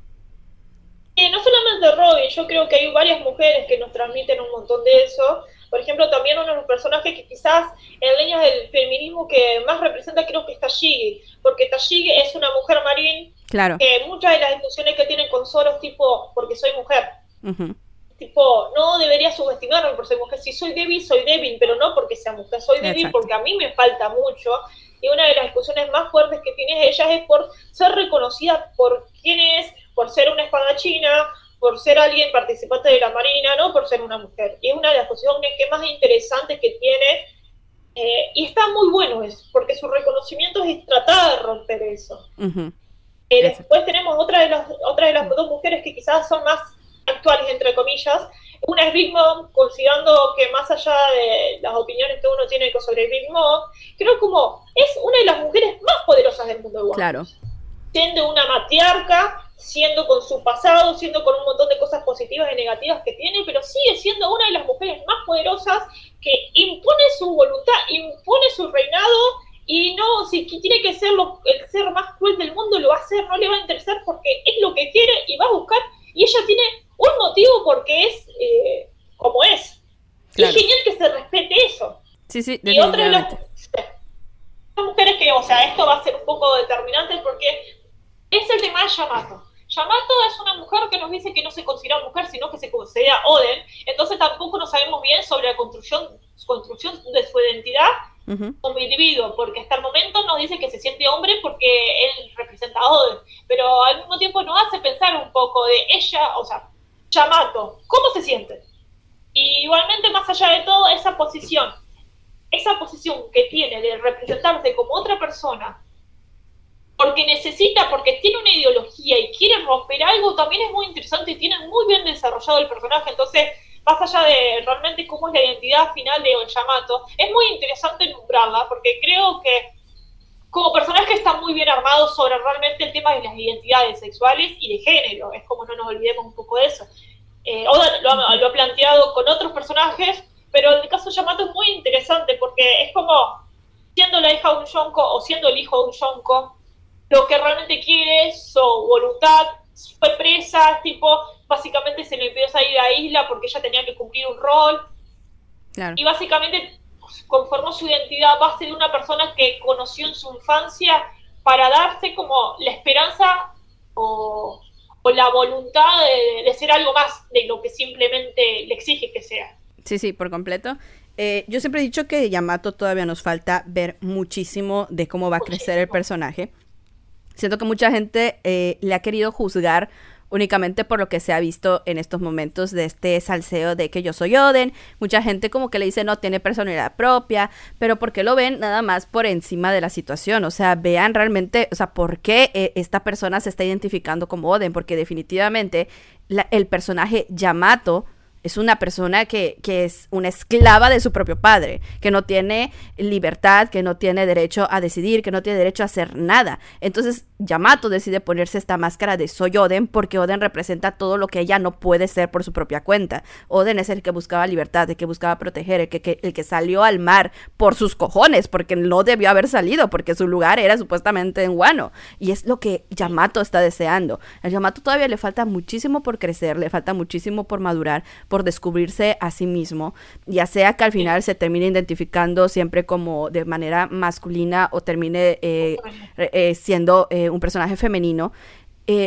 No solamente Robin, yo creo que hay varias mujeres que nos transmiten un montón de eso. Por ejemplo, también uno de los personajes que quizás en líneas del feminismo que más representa creo que es Tashigi, porque Tashigi es una mujer marín claro. que muchas de las discusiones que tienen con Soros tipo, porque soy mujer, tipo, no debería subestimarme por ser mujer, si soy débil, soy débil, pero no porque sea mujer, soy débil porque a mí me falta mucho. Y una de las discusiones más fuertes que tiene ella es por ser reconocida por quién es, por ser una espadachina, por ser alguien participante de la Marina, no por ser una mujer. Y es una de las posiciones que más interesantes que tiene. Eh, y está muy bueno eso, porque su reconocimiento es tratar de romper eso. Eh, después tenemos otra de, las, otra de las dos mujeres que quizás son más actuales, entre comillas. Una es Big Mom, considerando que más allá de las opiniones que uno tiene sobre Big Mom, creo como es una de las mujeres más poderosas del mundo de Claro. Siendo una matriarca, siendo con su pasado, siendo con un montón de cosas positivas y negativas que tiene, pero sigue siendo una de las mujeres más poderosas que impone su voluntad, impone su reinado y no, si tiene que ser el ser más cruel del mundo, lo va a hacer, no le va a interesar porque es lo que quiere y va a buscar, y ella tiene un motivo porque es eh, como es. Y es genial que se respete eso. Sí, sí, y otra de las, mujeres que, o sea, esto va a ser un poco determinante porque es el tema de Yamato. Yamato es una mujer que nos dice que no se considera mujer, sino que se considera Oden. Entonces tampoco no sabemos bien sobre la construcción, construcción de su identidad como individuo, porque hasta el momento nos dice que se siente hombre porque él representa a Oden. Pero al mismo tiempo nos hace pensar un poco de ella, o sea, Yamato, ¿cómo se siente? Y igualmente, más allá de todo, esa posición, esa posición que tiene de representarse como otra persona, porque necesita, porque tiene una ideología y quiere romper algo, también es muy interesante y tiene muy bien desarrollado el personaje. Entonces, más allá de realmente cómo es la identidad final de Yamato, es muy interesante nombrarla, porque creo que como personaje está muy bien armado sobre realmente el tema de las identidades sexuales y de género. Es como no nos olvidemos un poco de eso. Eh, Oda lo ha, planteado con otros personajes, pero el caso de Yamato es muy interesante porque es como siendo la hija de un Yonko o siendo el hijo de un Yonko, lo que realmente quiere es su voluntad, fue presa, tipo, básicamente se le impidió salir de la isla porque ella tenía que cumplir un rol. Y básicamente conformó su identidad a base de una persona que conoció en su infancia para darse como la esperanza o, la voluntad de, ser algo más de lo que simplemente le exige que sea. Sí, sí, por completo. Eh, yo siempre he dicho que Yamato todavía nos falta ver muchísimo de cómo va a crecer el personaje. Siento que mucha gente eh, le ha querido juzgar únicamente por lo que se ha visto en estos momentos de este salseo de que yo soy Oden. Mucha gente como que le dice no tiene personalidad propia, pero porque lo ven nada más por encima de la situación. O sea, vean realmente, o sea, por qué eh, esta persona se está identificando como Oden, porque definitivamente el personaje Yamato es una persona que, que, es una esclava de su propio padre, que no tiene libertad, que no tiene derecho a decidir, que no tiene derecho a hacer nada. Entonces Yamato decide ponerse esta máscara de soy Oden porque Oden representa todo lo que ella no puede ser por su propia cuenta. Oden es el que buscaba libertad, el que buscaba proteger, el que, el que salió al mar por sus cojones, porque no debió haber salido, porque su lugar era supuestamente en Wano. Y es lo que Yamato está deseando. A Yamato todavía le falta muchísimo por crecer, le falta muchísimo por madurar, por descubrirse a sí mismo, ya sea que al final se termine identificando siempre como de manera masculina o termine eh, eh, siendo eh, un personaje femenino.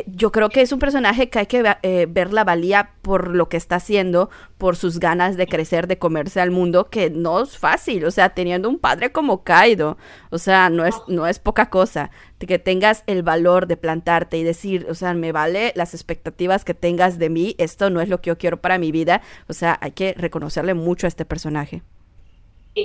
Yo creo que es un personaje que hay que ver la valía por lo que está haciendo, por sus ganas de crecer, de comerse al mundo, que no es fácil, o sea, teniendo un padre como Kaido, o sea, no es, no es poca cosa que tengas el valor de plantarte y decir, o sea, me vale las expectativas que tengas de mí, esto no es lo que yo quiero para mi vida, o sea, hay que reconocerle mucho a este personaje.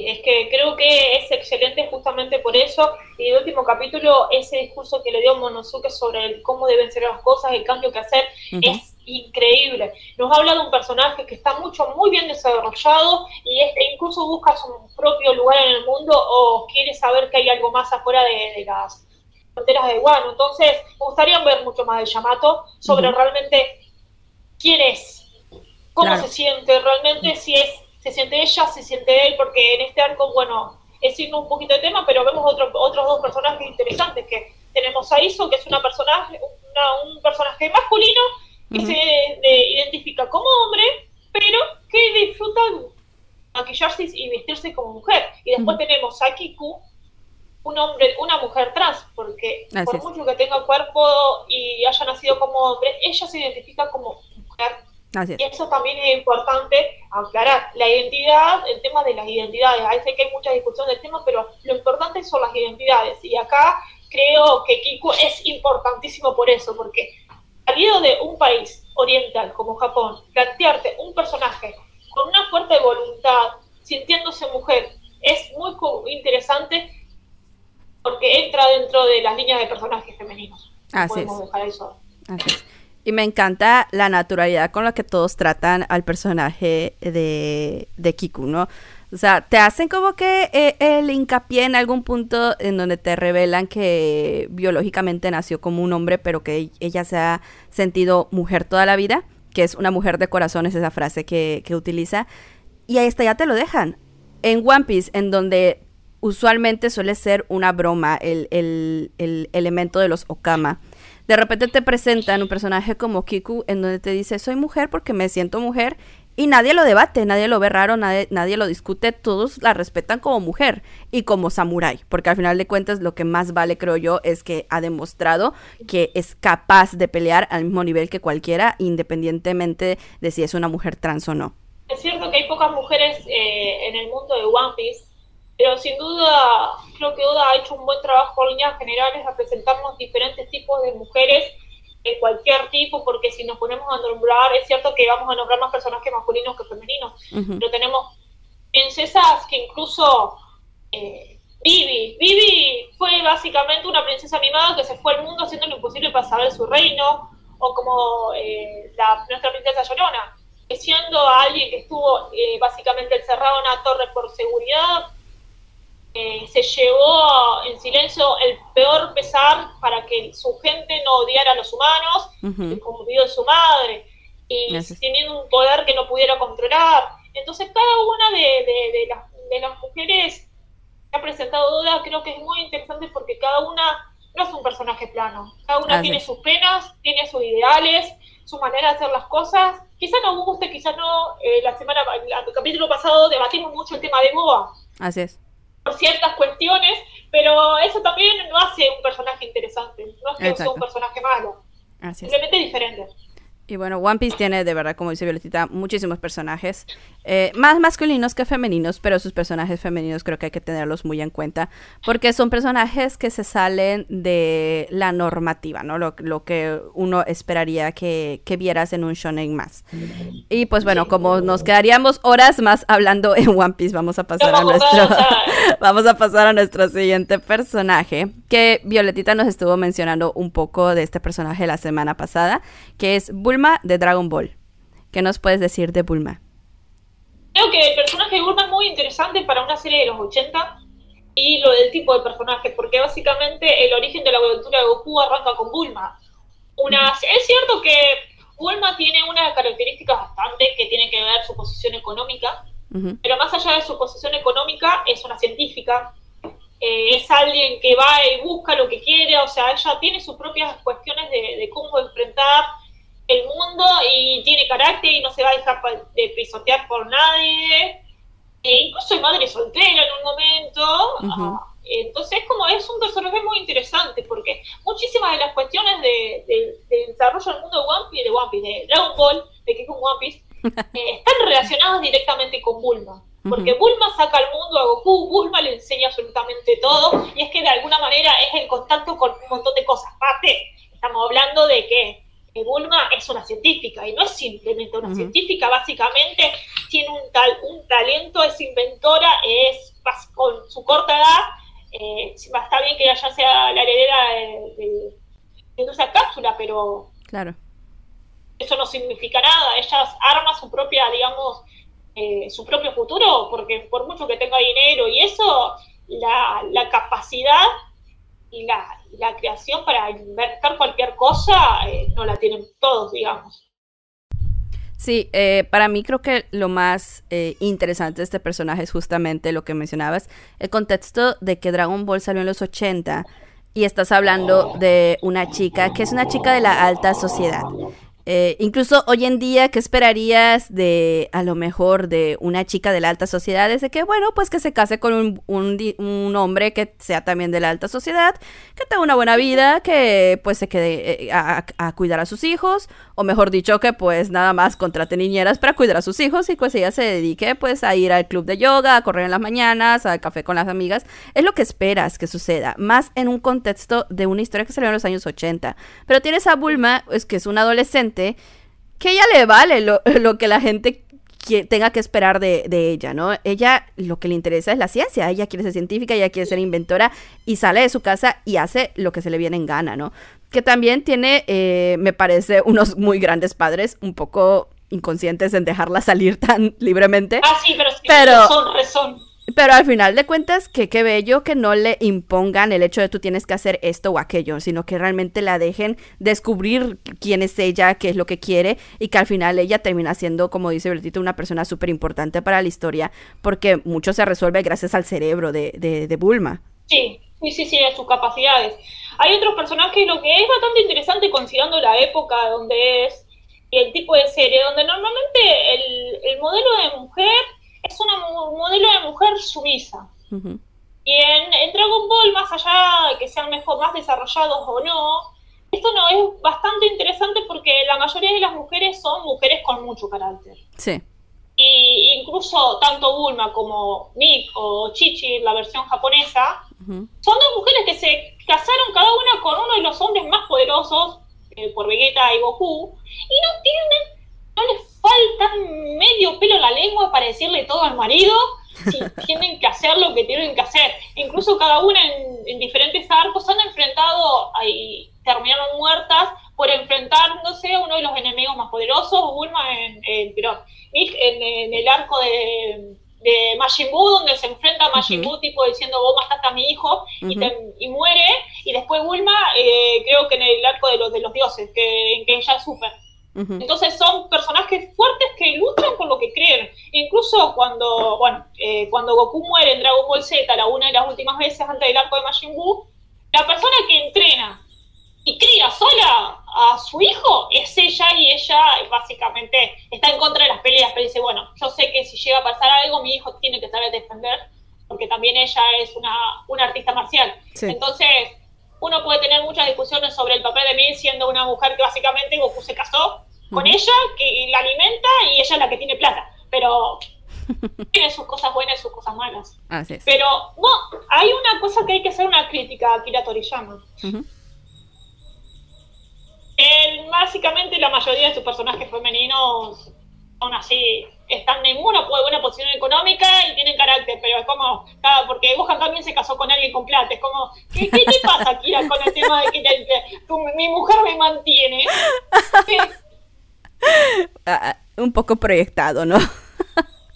Es que creo que es excelente justamente por eso. Y el último capítulo, ese discurso que le dio Monosuke sobre el cómo deben ser las cosas, el cambio que hacer, es increíble. Nos habla de un personaje que está mucho, muy bien desarrollado y este incluso busca su propio lugar en el mundo o quiere saber que hay algo más afuera de las fronteras de Guano. Entonces, me gustaría ver mucho más de Yamato sobre realmente quién es, cómo se siente realmente, si es, se siente ella, se siente él, porque en este arco, bueno, es irnos un poquito de tema, pero vemos otro, otros dos personajes interesantes, que tenemos a Iso, que es una personaje, un personaje masculino, que se identifica como hombre, pero que disfruta maquillarse y vestirse como mujer. Y después tenemos a Kiku, un hombre, una mujer trans, porque por mucho que tenga cuerpo y haya nacido como hombre, ella se identifica como mujer. Y eso también es importante aclarar. La identidad, el tema de las identidades, ahí sé que hay mucha discusión del tema, pero lo importante son las identidades. Y acá creo que Kiku es importantísimo por eso, porque salido de un país oriental como Japón, plantearte un personaje con una fuerte voluntad, sintiéndose mujer, es muy interesante porque entra dentro de las líneas de personajes femeninos. Así es. eso. Y me encanta la naturalidad con la que todos tratan al personaje de, de Kiku, ¿no? O sea, te hacen como que eh, el hincapié en algún punto en donde te revelan que biológicamente nació como un hombre, pero que ella se ha sentido mujer toda la vida, que es una mujer de corazón, es esa frase que, que utiliza. Y ahí está, ya te lo dejan. En One Piece, en donde usualmente suele ser una broma el, elemento de los Okama. De repente te presentan un personaje como Kiku en donde te dice soy mujer porque me siento mujer y nadie lo debate, nadie lo ve raro, nadie, nadie lo discute, todos la respetan como mujer y como samurái, porque al final de cuentas lo que más vale creo yo es que ha demostrado que es capaz de pelear al mismo nivel que cualquiera independientemente de si es una mujer trans o no. Es cierto que hay pocas mujeres eh, en el mundo de One Piece pero sin duda creo que Oda ha hecho un buen trabajo en líneas generales a presentarnos diferentes tipos de mujeres de cualquier tipo, porque si nos ponemos a nombrar, es cierto que vamos a nombrar más personajes masculinos que femeninos, pero tenemos princesas que incluso eh, Vivi, Vivi fue básicamente una princesa animada que se fue al mundo haciendo lo imposible para saber su reino, o como eh, la, nuestra princesa Llorona, que siendo alguien que estuvo eh, básicamente encerrado en una torre por seguridad, eh, se llevó en silencio el peor pesar para que su gente no odiara a los humanos, como vio su madre, y teniendo un poder que no pudiera controlar. Entonces, cada una de, las, de las mujeres que ha presentado duda creo que es muy interesante porque cada una no es un personaje plano. Cada una tiene sus penas, tiene sus ideales, su manera de hacer las cosas. Quizá nos guste, quizá no. Eh, la semana, el capítulo pasado debatimos mucho el tema de Boa. Así es por ciertas cuestiones, pero eso también no hace un personaje interesante, no es que sea un personaje malo, simplemente diferente. Y bueno, One Piece tiene, de verdad, como dice Violetita, muchísimos personajes, eh, más masculinos que femeninos, pero sus personajes femeninos creo que hay que tenerlos muy en cuenta, porque son personajes que se salen de la normativa, ¿no? Lo, que uno esperaría que, que, vieras en un shonen más. Y pues bueno, como nos quedaríamos horas más hablando en One Piece, vamos a pasar a nuestro, vamos a pasar a nuestro siguiente personaje, que Violetita nos estuvo mencionando un poco de este personaje la semana pasada, que es Bulma de Dragon Ball. ¿Qué nos puedes decir de Bulma? Creo que el personaje de Bulma es muy interesante para una serie de los 80 y lo del tipo de personaje, porque básicamente el origen de la aventura de Goku arranca con Bulma. Una, es cierto que Bulma tiene una característica bastante que tiene que ver su posición económica, pero más allá de su posición económica, es una científica, eh, es alguien que va y busca lo que quiere, o sea, ella tiene sus propias cuestiones de, de cómo enfrentar el mundo y tiene carácter y no se va a dejar de pisotear por nadie. E incluso es madre soltera en un momento. Entonces, como es un personaje muy interesante porque muchísimas de las cuestiones de, desarrollo del mundo de One Piece, de One Piece, de Dragon Ball, de que es un One Piece, eh, están relacionadas directamente con Bulma. Porque Bulma saca al mundo a Goku, Bulma le enseña absolutamente todo, y es que de alguna manera es el contacto con un montón de cosas. Aparte, estamos hablando de que Bulma es una científica y no es simplemente una científica, básicamente tiene un, tal, un talento, es inventora, es con su corta edad, eh, está bien que ella sea la heredera de, de, esa cápsula, pero claro. eso no significa nada, ella arma su propia, digamos, eh, su propio futuro, porque por mucho que tenga dinero y eso, la, la capacidad y la, la creación para inventar cualquier cosa eh, no la tienen todos, digamos. Sí, eh, para mí creo que lo más eh, interesante de este personaje es justamente lo que mencionabas, el contexto de que Dragon Ball salió en los 80 y estás hablando de una chica que es una chica de la alta sociedad. Eh, incluso hoy en día, ¿qué esperarías de a lo mejor de una chica de la alta sociedad? Es de que, bueno, pues que se case con un, un, hombre que sea también de la alta sociedad, que tenga una buena vida, que pues se quede eh, a, cuidar a sus hijos, o mejor dicho, que pues nada más contrate niñeras para cuidar a sus hijos y pues ella se dedique pues a ir al club de yoga, a correr en las mañanas, al café con las amigas. Es lo que esperas que suceda, más en un contexto de una historia que salió en los años 80. Pero tienes a Bulma, es que es una adolescente, que ella le vale lo, que la gente tenga que esperar de, ella, ¿no? Ella lo que le interesa es la ciencia, ella quiere ser científica, ella quiere ser inventora y sale de su casa y hace lo que se le viene en gana, ¿no? Que también tiene, eh, me parece, unos muy grandes padres, un poco inconscientes en dejarla salir tan libremente. Ah, sí, pero, pero son, pero al final de cuentas, que qué bello que no le impongan el hecho de tú tienes que hacer esto o aquello, sino que realmente la dejen descubrir quién es ella, qué es lo que quiere, y que al final ella termina siendo, como dice Bertito, una persona súper importante para la historia, porque mucho se resuelve gracias al cerebro de, de, Bulma. Sí, sí, sí, sí, a sus capacidades. Hay otros personajes, lo que es bastante interesante considerando la época donde es y el tipo de serie, donde normalmente el, el modelo de mujer es un modelo de mujer sumisa. Y en, Dragon Ball, más allá de que sean mejor, más desarrollados o no, esto no es bastante interesante porque la mayoría de las mujeres son mujeres con mucho carácter. Sí. Y incluso tanto Bulma como Nick o Chichi, la versión japonesa, son dos mujeres que se casaron cada una con uno de los hombres más poderosos eh, por Vegeta y Goku, y no tienen, no les falta medio pelo en la lengua para decirle todo al marido si tienen que hacer lo que tienen que hacer. Incluso cada una en, diferentes arcos han enfrentado y terminaron muertas por enfrentándose a uno de los enemigos más poderosos, Bulma en, en, en el arco de de Majin Buu, donde se enfrenta a Majin Buu, tipo diciendo, vos mataste a mi hijo, y, muere, y después Bulma, eh, creo que en el arco de los, de los dioses, que, en que ella súper. Entonces son personajes fuertes que luchan por lo que creen. Incluso cuando, bueno, eh, cuando Goku muere en Dragon Ball Z, la una de las últimas veces antes del arco de Majin Buu, la persona que entrena y cría sola a su hijo, es ella y ella básicamente está en contra de las peleas, pero dice, bueno, yo sé que si llega a pasar algo, mi hijo tiene que a defender, porque también ella es una, una artista marcial. Entonces, uno puede tener muchas discusiones sobre el papel de mí siendo una mujer que básicamente Goku se con ella, que la alimenta y ella es la que tiene plata, pero tiene sus cosas buenas y sus cosas malas. Pero, bueno, hay una cosa que hay que hacer una crítica a Akira Toriyama. Básicamente la mayoría de sus personajes femeninos son así, están en una buena posición económica y tienen carácter, pero es como, claro, porque Gohan también se casó con alguien con plata, es como, ¿qué, qué te pasa, aquí con el tema de que mi mujer me mantiene? Ah, ah, un poco proyectado, ¿no?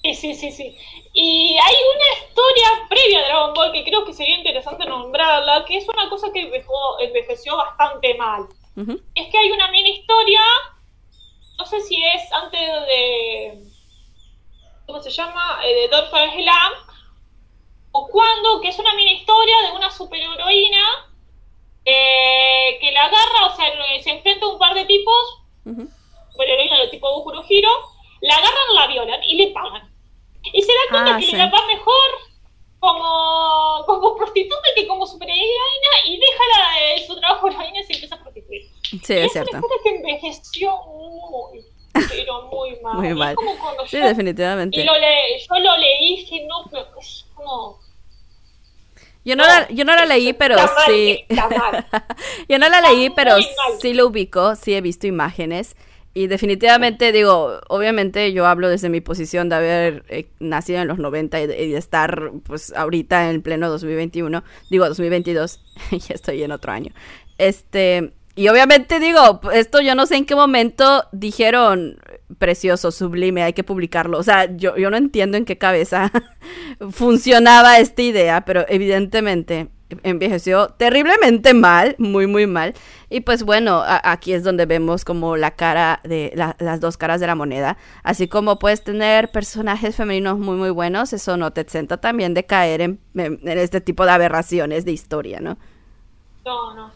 sí, sí, sí, sí. Y hay una historia previa a Dragon Ball que creo que sería interesante nombrarla, que es una cosa que envejeció bastante mal. Es que hay una mini historia, no sé si es antes de. ¿Cómo se llama? Eh, de Dorfa Slam, o cuando, que es una mini historia de una superheroína eh, que la agarra, o sea, se enfrenta a un par de tipos, superheroína del tipo Bukuro Hiro, la agarran, la violan y le pagan. Y se da cuenta ah, que le va mejor como, como prostituta que como superheroína y deja la, su trabajo heroína y se empieza a prostituir. Sí, es, cierto. Es que envejeció muy, pero muy mal. muy mal. sí, definitivamente. Y lo yo lo leí que no, pero es como... Yo no, la, yo no la leí, pero sí. yo no la leí, pero sí lo ubico, sí he visto imágenes. Y definitivamente, digo, obviamente yo hablo desde mi posición de haber eh, nacido en los 90 y de, estar, pues, ahorita en pleno 2021, digo, 2022, ya estoy en otro año. Este, y obviamente digo, esto yo no sé en qué momento dijeron, precioso, sublime, hay que publicarlo. O sea, yo, yo no entiendo en qué cabeza funcionaba esta idea, pero evidentemente envejeció terriblemente mal, muy, muy mal. Y pues bueno, aquí es donde vemos como la cara de las dos caras de la moneda. Así como puedes tener personajes femeninos muy, muy buenos, eso no te exenta también de caer en, este tipo de aberraciones de historia, ¿no? No, no.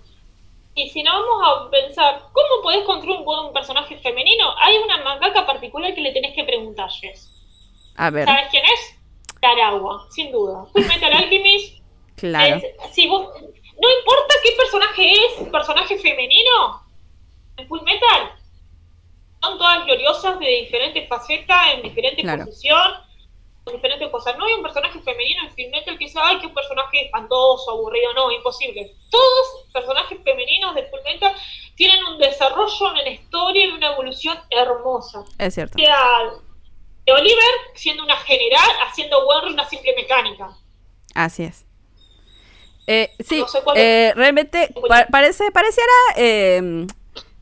Y si no vamos a pensar, ¿cómo puedes construir un buen personaje femenino? Hay una mangaka particular que le tenés que preguntar, Jess. A ver. ¿Sabes quién es? Taragua, sin duda. Metal Alchemist Claro. si vos, no importa qué personaje es, personaje femenino, en Full Metal, son todas gloriosas de diferentes facetas, en diferentes posiciones, con diferentes cosas. No hay un personaje femenino en Full Metal que sea, ay, qué un personaje espantoso, aburrido, no, imposible. Todos personajes femeninos de Full Metal tienen un desarrollo en la historia y una evolución hermosa. Es cierto. sea, de Oliver siendo una general, haciendo Warren una simple mecánica. Así es. Eh, sí, eh, realmente parece, pareciera em,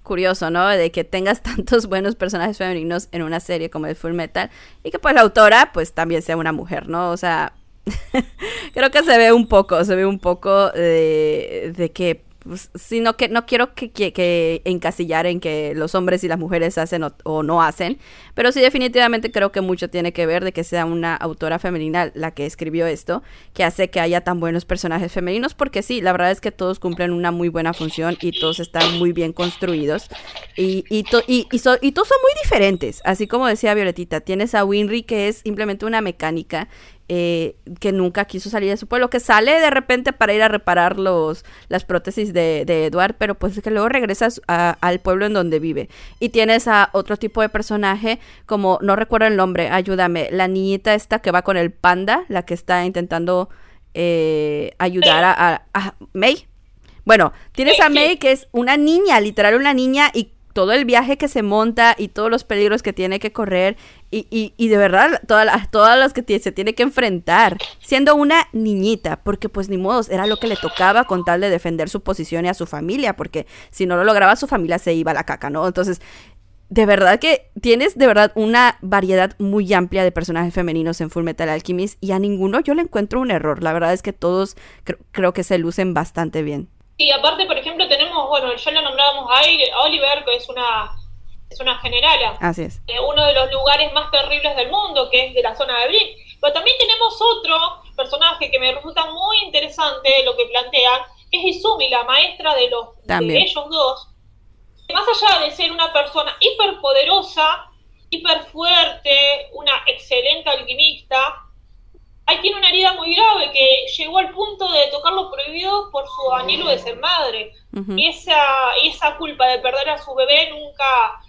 curioso, ¿no? De que tengas tantos buenos personajes femeninos en una serie como el Full Metal y que pues la autora pues también sea una mujer, ¿no? O sea, creo que se ve un poco, se ve un poco de, de que sino que no quiero que, que, encasillar en que los hombres y las mujeres hacen o, no hacen, pero sí definitivamente creo que mucho tiene que ver de que sea una autora femenina la que escribió esto, que hace que haya tan buenos personajes femeninos, porque sí, la verdad es que todos cumplen una muy buena función y todos están muy bien construidos y, y, y, y, y todos son muy diferentes, así como decía Violetita, tienes a Winry que es simplemente una mecánica eh, que nunca quiso salir de su pueblo, que sale de repente para ir a reparar los, las prótesis de, de Edward, pero pues que luego regresas al pueblo en donde vive. Y tienes a otro tipo de personaje, como, no recuerdo el nombre, ayúdame, la niñita esta que va con el panda, la que está intentando eh, ayudar a, a, May. Bueno, tienes a May que es una niña, literal una niña, y todo el viaje que se monta y todos los peligros que tiene que correr y, y, y de verdad todas las, todas las que se tiene que enfrentar siendo una niñita porque pues ni modo era lo que le tocaba con tal de defender su posición y a su familia porque si no lo lograba su familia se iba a la caca, ¿no? Entonces de verdad que tienes de verdad una variedad muy amplia de personajes femeninos en Full Metal Alchemist y a ninguno yo le encuentro un error. La verdad es que todos creo que se lucen bastante bien. Y aparte, por ejemplo, tenemos, bueno, ya lo nombrábamos a Oliver, que es una es una generala. Así es. De uno de los lugares más terribles del mundo, que es de la zona de Brin. Pero también tenemos otro personaje que me resulta muy interesante lo que plantean, que es Izumi, la maestra de los de ellos dos, más allá de ser una persona hiperpoderosa, hiperfuerte, una excelente alquimista, ahí tiene una herida muy grave que llegó al punto de tocar lo prohibido por su anhelo de ser madre. Y esa, esa culpa de perder a su bebé nunca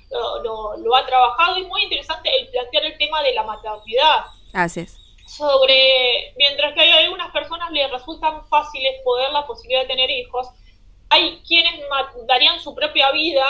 lo, lo, ha trabajado. Y es muy interesante el plantear el tema de la maternidad. Así es. Sobre, mientras que hay algunas personas les resultan fáciles poder la posibilidad de tener hijos, hay quienes darían su propia vida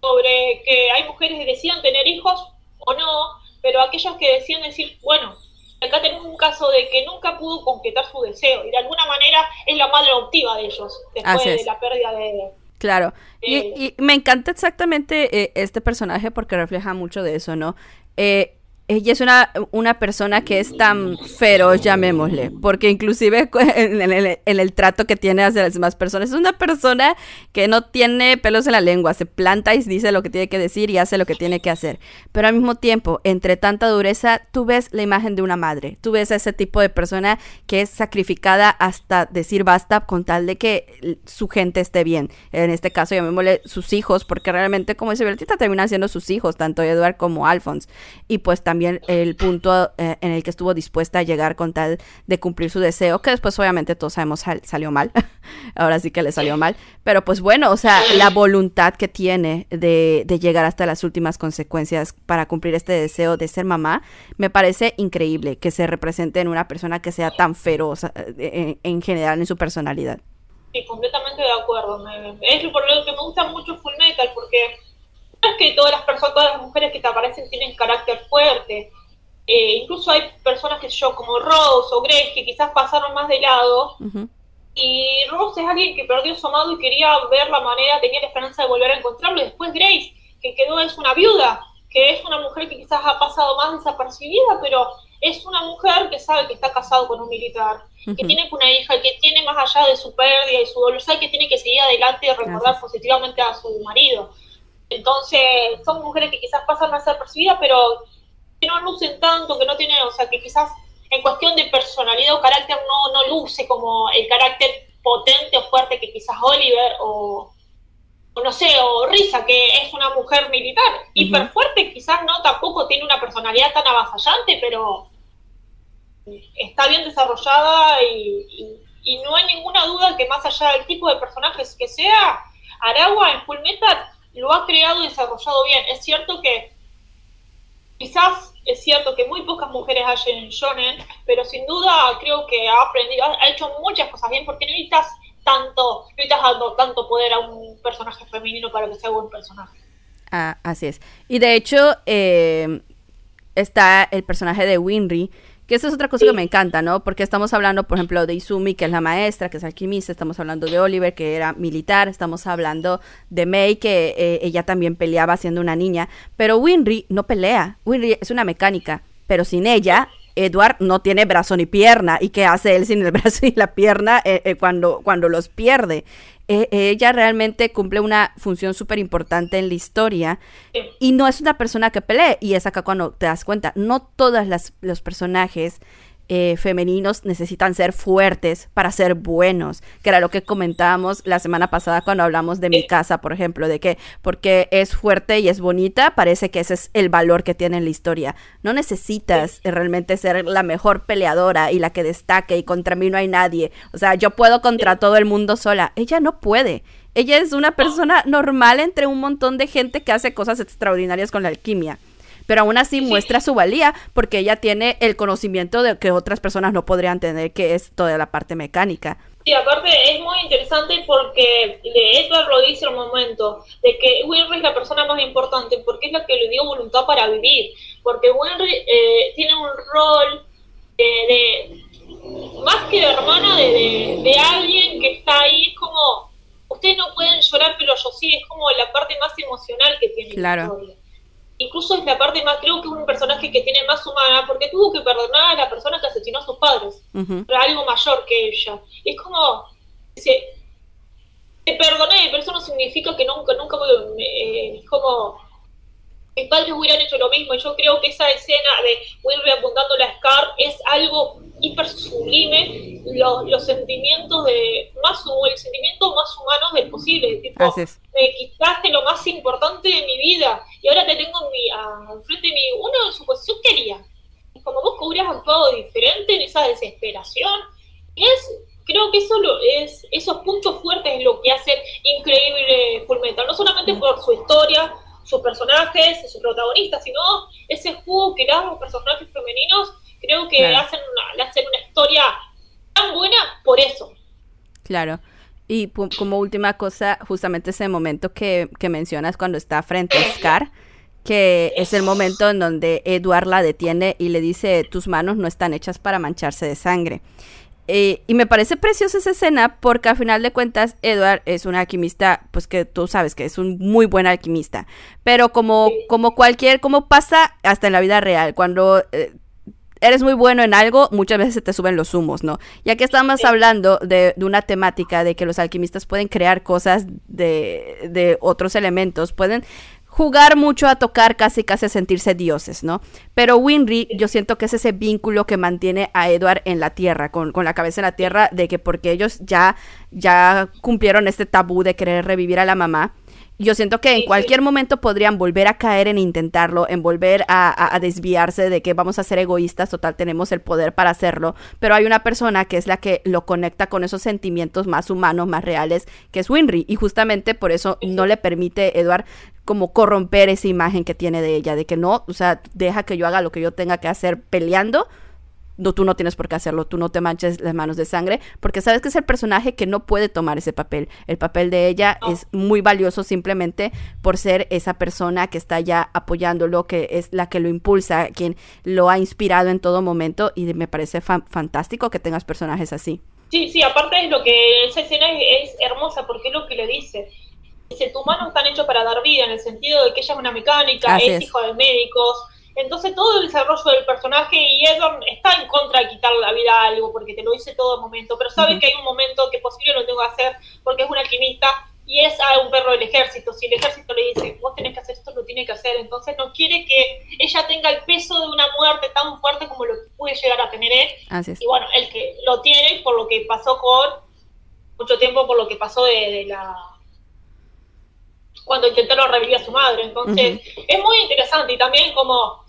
sobre que hay mujeres que decían tener hijos o no, pero aquellas que decían decir, bueno, acá tenemos un caso de que nunca pudo concretar su deseo y de alguna manera es la madre adoptiva de ellos después de la pérdida de... Claro, y, y, me encanta exactamente eh, este personaje porque refleja mucho de eso, ¿no? Eh, ella es una, una, persona que es tan feroz, llamémosle, porque inclusive en el, trato que tiene hacia las demás personas, es una persona que no tiene pelos en la lengua, se planta y dice lo que tiene que decir y hace lo que tiene que hacer. Pero al mismo tiempo, entre tanta dureza, tú ves la imagen de una madre, tú ves a ese tipo de persona que es sacrificada hasta decir basta con tal de que su gente esté bien. En este caso, llamémosle sus hijos, porque realmente, como dice Bertita, terminan siendo sus hijos, tanto Edward como Alphonse. Y pues también también el punto eh, en el que estuvo dispuesta a llegar con tal de cumplir su deseo, que después obviamente todos sabemos salió mal, ahora sí que le salió mal, pero pues bueno, o sea, la voluntad que tiene de, de llegar hasta las últimas consecuencias para cumplir este deseo de ser mamá, me parece increíble que se represente en una persona que sea tan feroz eh, en, general en su personalidad. Sí, completamente de acuerdo. es por lo que me gusta mucho Full Metal, porque es que todas las personas, todas las mujeres que te aparecen tienen carácter fuerte. Eh, incluso hay personas que yo, como Rose o Grace, que quizás pasaron más de lado. Y Rose es alguien que perdió su amado y quería ver la manera, tenía la esperanza de volver a encontrarlo. Y después Grace, que quedó, es una viuda, que es una mujer que quizás ha pasado más desapercibida, pero es una mujer que sabe que está casado con un militar, que tiene una hija, que tiene más allá de su pérdida y su dolor, sabe que tiene que seguir adelante y recordar positivamente a su marido. Entonces, son mujeres que quizás pasan a ser percibidas, pero que no lucen tanto, que no tienen, o sea, que quizás en cuestión de personalidad o carácter no, no luce como el carácter potente o fuerte que quizás Oliver o, no sé, o Risa, que es una mujer militar. Hiper fuerte, quizás no, tampoco tiene una personalidad tan avasallante, pero está bien desarrollada y, y, no hay ninguna duda que más allá del tipo de personajes que sea, Aragua en Full Metal lo ha creado y desarrollado bien. Es cierto que quizás es cierto que muy pocas mujeres hay en shonen, pero sin duda creo que ha aprendido, ha hecho muchas cosas bien porque necesitas tanto, necesitas dando tanto poder a un personaje femenino para que sea buen personaje. Ah, así es. Y de hecho, eh, está el personaje de Winry, que esa es otra cosa que me encanta, ¿no? Porque estamos hablando, por ejemplo, de Izumi, que es la maestra, que es alquimista, estamos hablando de Oliver, que era militar, estamos hablando de May, que eh, ella también peleaba siendo una niña, pero Winry no pelea, Winry es una mecánica, pero sin ella, Edward no tiene brazo ni pierna, ¿y qué hace él sin el brazo y la pierna eh, eh, cuando, cuando los pierde? E, ella realmente cumple una función súper importante en la historia y no es una persona que pelee. Y es acá cuando te das cuenta, no todos los personajes eh, femeninos necesitan ser fuertes para ser buenos, que era lo que comentábamos la semana pasada cuando hablamos de mi casa, por ejemplo, de que porque es fuerte y es bonita, parece que ese es el valor que tiene en la historia. No necesitas realmente ser la mejor peleadora y la que destaque y contra mí no hay nadie. O sea, yo puedo contra todo el mundo sola. Ella no puede. Ella es una persona normal entre un montón de gente que hace cosas extraordinarias con la alquimia pero aún así muestra su valía porque ella tiene el conocimiento de que otras personas no podrían tener, que es toda la parte mecánica. Sí, aparte es muy interesante porque Edward lo dice un momento, de que Winry es la persona más importante porque es la que le dio voluntad para vivir, porque Winry eh, tiene un rol de, más que de hermana de, de, alguien que está ahí, es como, ustedes no pueden llorar, pero yo sí, es como la parte más emocional que tiene la historia incluso es la parte más, creo que es un personaje que tiene más humana, porque tuvo que perdonar a la persona que asesinó a sus padres, pero algo mayor que ella. es como, dice, te perdoné, pero eso no significa que nunca, nunca, eh, es como, mis padres hubieran hecho lo mismo, y yo creo que esa escena de Will apuntando la Scar es algo hiper sublime, los, sentimientos de más el sentimiento más humano del posible, tipo, me quitaste lo más importante de mi vida, y ahora te tengo mi, frente de mí, uno de su posición quería, como vos hubieras actuado diferente en esa desesperación, es creo que eso lo es esos puntos fuertes es lo que hace increíble Fullmetal. No solamente por su historia sus personajes sus protagonistas sino ese juego que dan los personajes femeninos creo que hacen una, hacen una historia tan buena por eso. Claro y como última cosa, justamente ese momento que, que mencionas cuando está frente a Scar, que es el momento en donde Edward la detiene y le dice, tus manos no están hechas para mancharse de sangre. Eh, y me parece preciosa esa escena porque al final de cuentas Edward es un alquimista, pues que tú sabes que es un muy buen alquimista. Pero como, como cualquier, como pasa hasta en la vida real, cuando eh, eres muy bueno en algo, muchas veces se te suben los humos, ¿no? Ya que estamos hablando de, de, una temática de que los alquimistas pueden crear cosas de, de otros elementos, pueden jugar mucho a tocar casi casi a sentirse dioses, ¿no? Pero Winry yo siento que es ese vínculo que mantiene a Edward en la tierra, con, con, la cabeza en la tierra, de que porque ellos ya, ya cumplieron este tabú de querer revivir a la mamá, yo siento que en cualquier momento podrían volver a caer en intentarlo, en volver a, desviarse de que vamos a ser egoístas, total, tenemos el poder para hacerlo, pero hay una persona que es la que lo conecta con esos sentimientos más humanos, más reales, que es Winry, y justamente por eso no le permite, Edward, como corromper esa imagen que tiene de ella, de que no, o sea, deja que yo haga lo que yo tenga que hacer peleando, no, tú no tienes por qué hacerlo, tú no te manches las manos de sangre, porque sabes que es el personaje que no puede tomar ese papel. El papel de ella es muy valioso simplemente por ser esa persona que está ya apoyándolo, que es la que lo impulsa, quien lo ha inspirado en todo momento y me parece fantástico que tengas personajes así. Sí, sí, aparte es lo que esa escena es, hermosa porque es lo que le dice. Dice, tus manos están hechas para dar vida, en el sentido de que ella es una mecánica, es, es hijo de médicos, entonces todo el desarrollo del personaje y Edward está en contra de quitarle la vida a algo porque te lo dice todo momento, pero sabe que hay un momento que posible lo tengo que hacer porque es un alquimista y es a un perro del ejército. Si el ejército le dice, vos tenés que hacer esto, lo tiene que hacer. Entonces no quiere que ella tenga el peso de una muerte tan fuerte como lo puede llegar a tener él. Y bueno, el que lo tiene por lo que pasó con mucho tiempo, por lo que pasó de, la cuando intentaron revivir a su madre. Entonces, es muy interesante y también como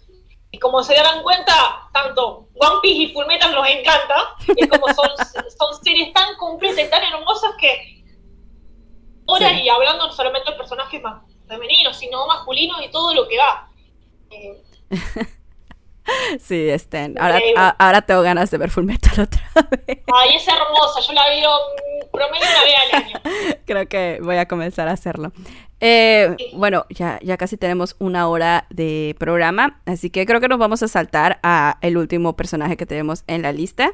y como se darán cuenta, tanto One Piece y Fullmetal nos encanta. Es como son, son series tan completas y tan hermosas que. Ahora, y hablando no solamente de personajes más femeninos, sino masculinos y todo lo que. Eh, sí, estén. Ahora, ahora tengo ganas de ver Fullmetal otra vez. Ay, es hermosa. Yo la veo promedio una vez al año. Creo que voy a comenzar a hacerlo. Eh, bueno, ya, ya casi tenemos una hora de programa, así que creo que nos vamos a saltar a el último personaje que tenemos en la lista,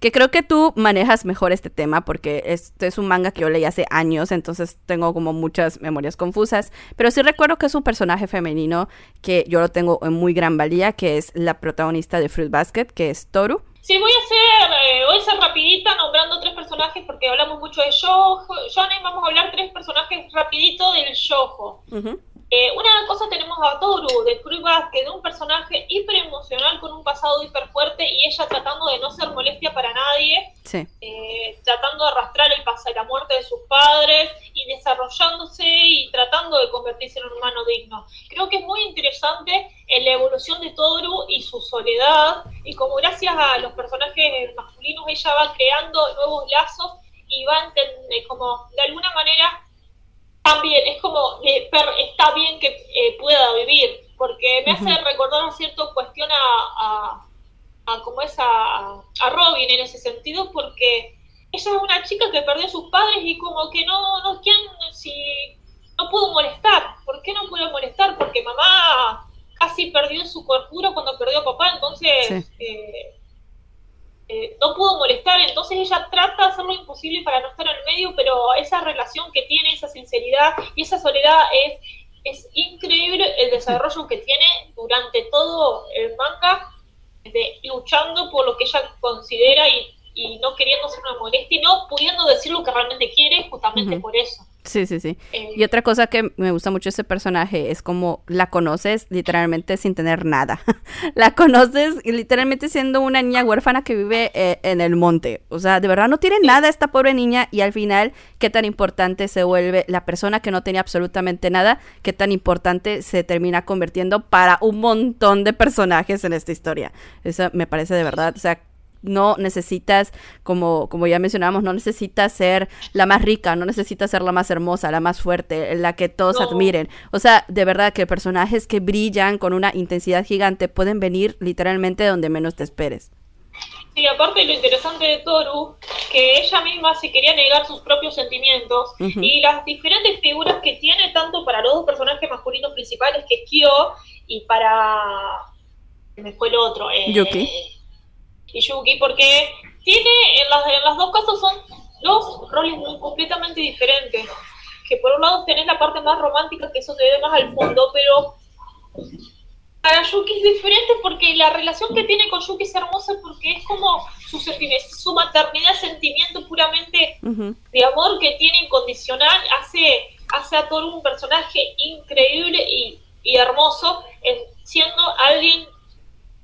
que creo que tú manejas mejor este tema porque este es un manga que yo leí hace años, entonces tengo como muchas memorias confusas, pero sí recuerdo que es un personaje femenino que yo lo tengo en muy gran valía, que es la protagonista de Fruit Basket, que es Toru. Sí, voy a hacer, eh, voy a ser rapidita nombrando tres personajes porque hablamos mucho de. Johnny, vamos a hablar tres personajes rapidito del Shoujo. Eh, una cosa tenemos a Toru de Fruit Basket, de un personaje hiper emocional con un pasado hiper fuerte y ella tratando de no ser molestia para nadie, eh, tratando de arrastrar el pasado, la muerte de sus padres y desarrollándose y tratando de convertirse en un humano digno. Creo que es muy interesante en la evolución de Toru y su soledad y como gracias a los personajes masculinos ella va creando nuevos lazos y va como de alguna manera también es como, eh, está bien que eh, pueda vivir, porque me hace recordar una cierta cuestión a, a, como es a, Robin en ese sentido, porque ella es una chica que perdió a sus padres y como que no, no, ¿quién, si no pudo molestar? ¿Por qué no pudo molestar? Porque mamá casi perdió su cordura cuando perdió a papá, entonces eh, eh, no pudo molestar, entonces ella trata de hacer lo imposible para no estar en medio, pero esa relación que tiene, esa sinceridad y esa soledad es, es increíble el desarrollo que tiene durante todo el manga, de, luchando por lo que ella considera y y no queriendo ser una molestia y no pudiendo decir lo que realmente quiere justamente por eso. Sí, sí, sí. Eh, y otra cosa que me gusta mucho de este personaje es como la conoces literalmente sin tener nada. la conoces literalmente siendo una niña huérfana que vive eh, en el monte. O sea, de verdad no tiene nada esta pobre niña y al final qué tan importante se vuelve la persona que no tenía absolutamente nada, qué tan importante se termina convirtiendo para un montón de personajes en esta historia. Eso me parece de verdad, o sea, no necesitas, como, como ya mencionábamos, no necesitas ser la más rica, no necesitas ser la más hermosa, la más fuerte, la que todos admiren. O sea, de verdad que personajes que brillan con una intensidad gigante pueden venir literalmente donde menos te esperes. Sí, aparte lo interesante de Toru, que ella misma se quería negar sus propios sentimientos y las diferentes figuras que tiene tanto para los dos personajes masculinos principales, que es Kyo, y para... me fue el otro. Eh, Yuki y Yuki, porque tiene, en las, en las dos casos son dos roles muy completamente diferentes. Que por un lado tenés la parte más romántica, que eso se ve más al fondo, pero para Yuki es diferente porque la relación que tiene con Yuki es hermosa porque es como su, su maternidad, sentimiento puramente de amor que tiene incondicional, hace, hace a todo un personaje increíble y, y hermoso, siendo alguien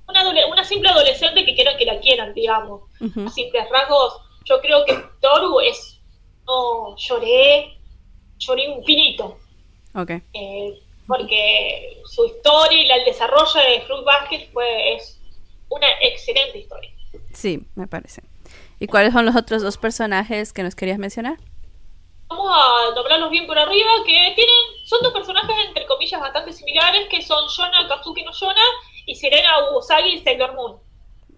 una, simple adolescente que quiera que la quieran, digamos. A simples rasgos, yo creo que Toru es. No, lloré, lloré infinito. Ok. Eh, porque su historia y el desarrollo de Fruit Basket fue, es una excelente historia. Sí, me parece. ¿Y cuáles son los otros dos personajes que nos querías mencionar? Vamos a doblarlos bien por arriba, que tienen, son dos personajes entre comillas bastante similares, que son Yona, Katsuki no Yona y Serena Usagi y Sailor Moon.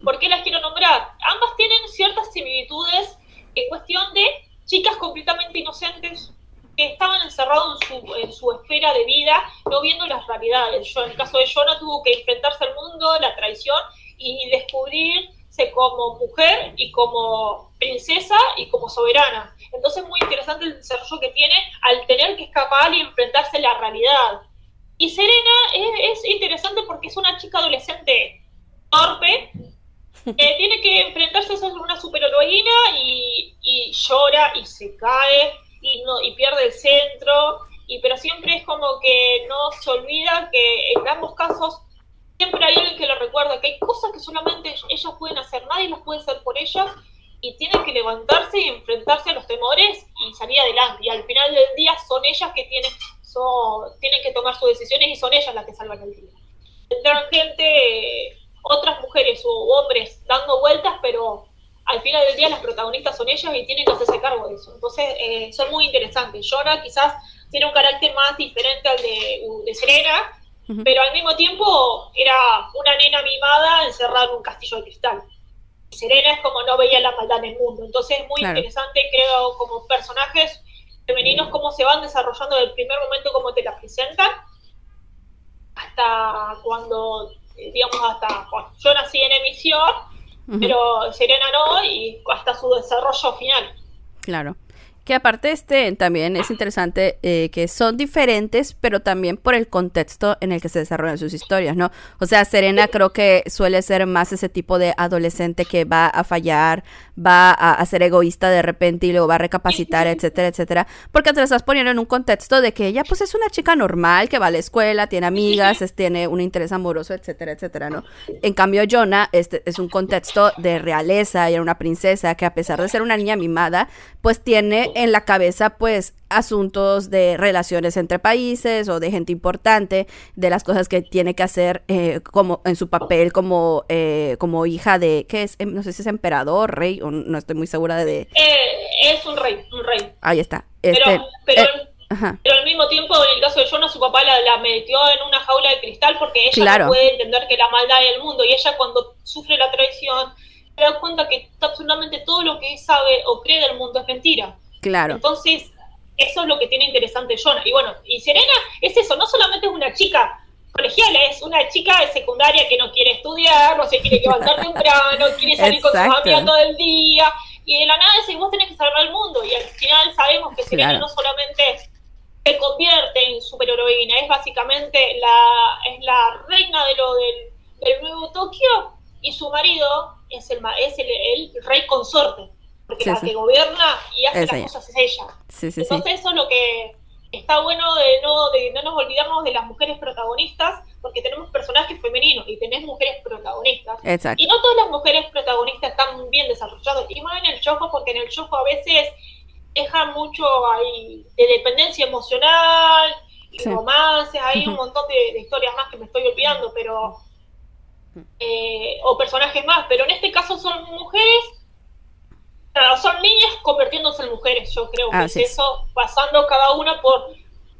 ¿Por qué las quiero nombrar? Ambas tienen ciertas similitudes en cuestión de chicas completamente inocentes que estaban encerrados en su, en su esfera de vida, no viendo las realidades. Yo, en el caso de Jonah tuvo que enfrentarse al mundo, la traición y descubrirse como mujer y como princesa y como soberana. Entonces es muy interesante el desarrollo que tiene al tener que escapar y enfrentarse a la realidad. Y Serena es, interesante porque es una chica adolescente torpe, que tiene que enfrentarse a una superheroína y, y llora y se cae y, no, y pierde el centro, y, pero siempre es como que no se olvida que en ambos casos siempre hay alguien que lo recuerda, que hay cosas que solamente ellas pueden hacer, nadie las puede hacer por ellas, y tienen que levantarse y enfrentarse a los temores y salir adelante. Y al final del día son ellas que tienen tienen que tomar sus decisiones y son ellas las que salvan el día. Tendrán gente, otras mujeres u hombres dando vueltas, pero al final del día las protagonistas son ellas y tienen que hacerse cargo de eso. Entonces, eh, son muy interesantes. Jonah quizás tiene un carácter más diferente al de, Serena, pero al mismo tiempo era una nena mimada encerrada en un castillo de cristal. Serena es como no veía la maldad en el mundo. Entonces, es muy interesante, creo, como personajes femeninos, cómo se van desarrollando del primer momento, cómo te las presentan, hasta cuando, eh, digamos, hasta cuando yo nací en emisión, pero Serena no, y hasta su desarrollo final. Claro. Que aparte este también es interesante eh, que son diferentes, pero también por el contexto en el que se desarrollan sus historias, ¿no? O sea, Serena creo que suele ser más ese tipo de adolescente que va a fallar, va a, ser egoísta de repente y luego va a recapacitar, etcétera, etcétera, porque te lo estás poniendo en un contexto de que ella pues es una chica normal, que va a la escuela, tiene amigas, tiene un interés amoroso, etcétera, etcétera, ¿no? En cambio, Jonah este, es un contexto de realeza y era una princesa que a pesar de ser una niña mimada, pues tiene en la cabeza pues asuntos de relaciones entre países o de gente importante, de las cosas que tiene que hacer eh, como en su papel como, eh, como hija de, ¿qué es? No sé si es emperador, rey, o no estoy muy segura de... Eh, es un rey, un rey. Ahí está. pero, este, pero, pero, al mismo tiempo, en el caso de Jonah, su papá la, metió en una jaula de cristal porque ella no puede entender que la maldad hay en el mundo y ella cuando sufre la traición te das cuenta que absolutamente todo lo que sabe o cree del mundo es mentira. Claro. Entonces, eso es lo que tiene interesante Jonah. Y bueno, y Serena es eso, no solamente es una chica colegial, es una chica de secundaria que no quiere estudiar, no se quiere levantar temprano, quiere salir con sus amigas todo el día, y de la nada dice, vos tenés que salvar el mundo, y al final sabemos que Serena no solamente se convierte en superheroína, es básicamente la, es la reina de lo del, del nuevo Tokio, y su marido es el, es el, rey consorte, porque la que gobierna y hace las cosas es ella. Entonces eso es lo que está bueno de no, de no nos olvidamos de las mujeres protagonistas, porque tenemos personajes femeninos y tenés mujeres protagonistas. Y no todas las mujeres protagonistas están bien desarrolladas, y más en el choco, porque en el choco a veces deja mucho ahí de dependencia emocional, y romances, hay un montón de, historias más que me estoy olvidando, pero... Eh, o personajes más, pero en este caso son mujeres son niñas convirtiéndose en mujeres, yo creo que es eso, pasando cada una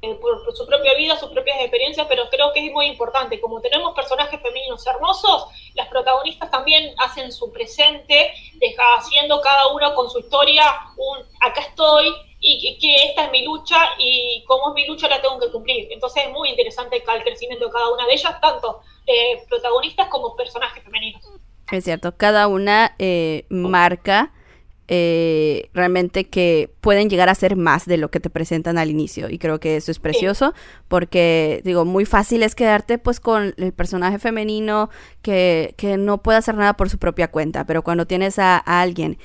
eh, por, por, su propia vida, sus propias experiencias, pero creo que es muy importante. Como tenemos personajes femeninos hermosos, las protagonistas también hacen su presente, deja, haciendo cada una con su historia un acá estoy y que, esta es mi lucha y como es mi lucha la tengo que cumplir. Entonces es muy interesante el crecimiento de cada una de ellas, tanto eh, protagonistas como personajes femeninos. Es cierto, cada una eh, marca eh, realmente que pueden llegar a ser más de lo que te presentan al inicio. Y creo que eso es precioso porque digo muy fácil es quedarte pues con el personaje femenino que, que no puede hacer nada por su propia cuenta. Pero cuando tienes a, a alguien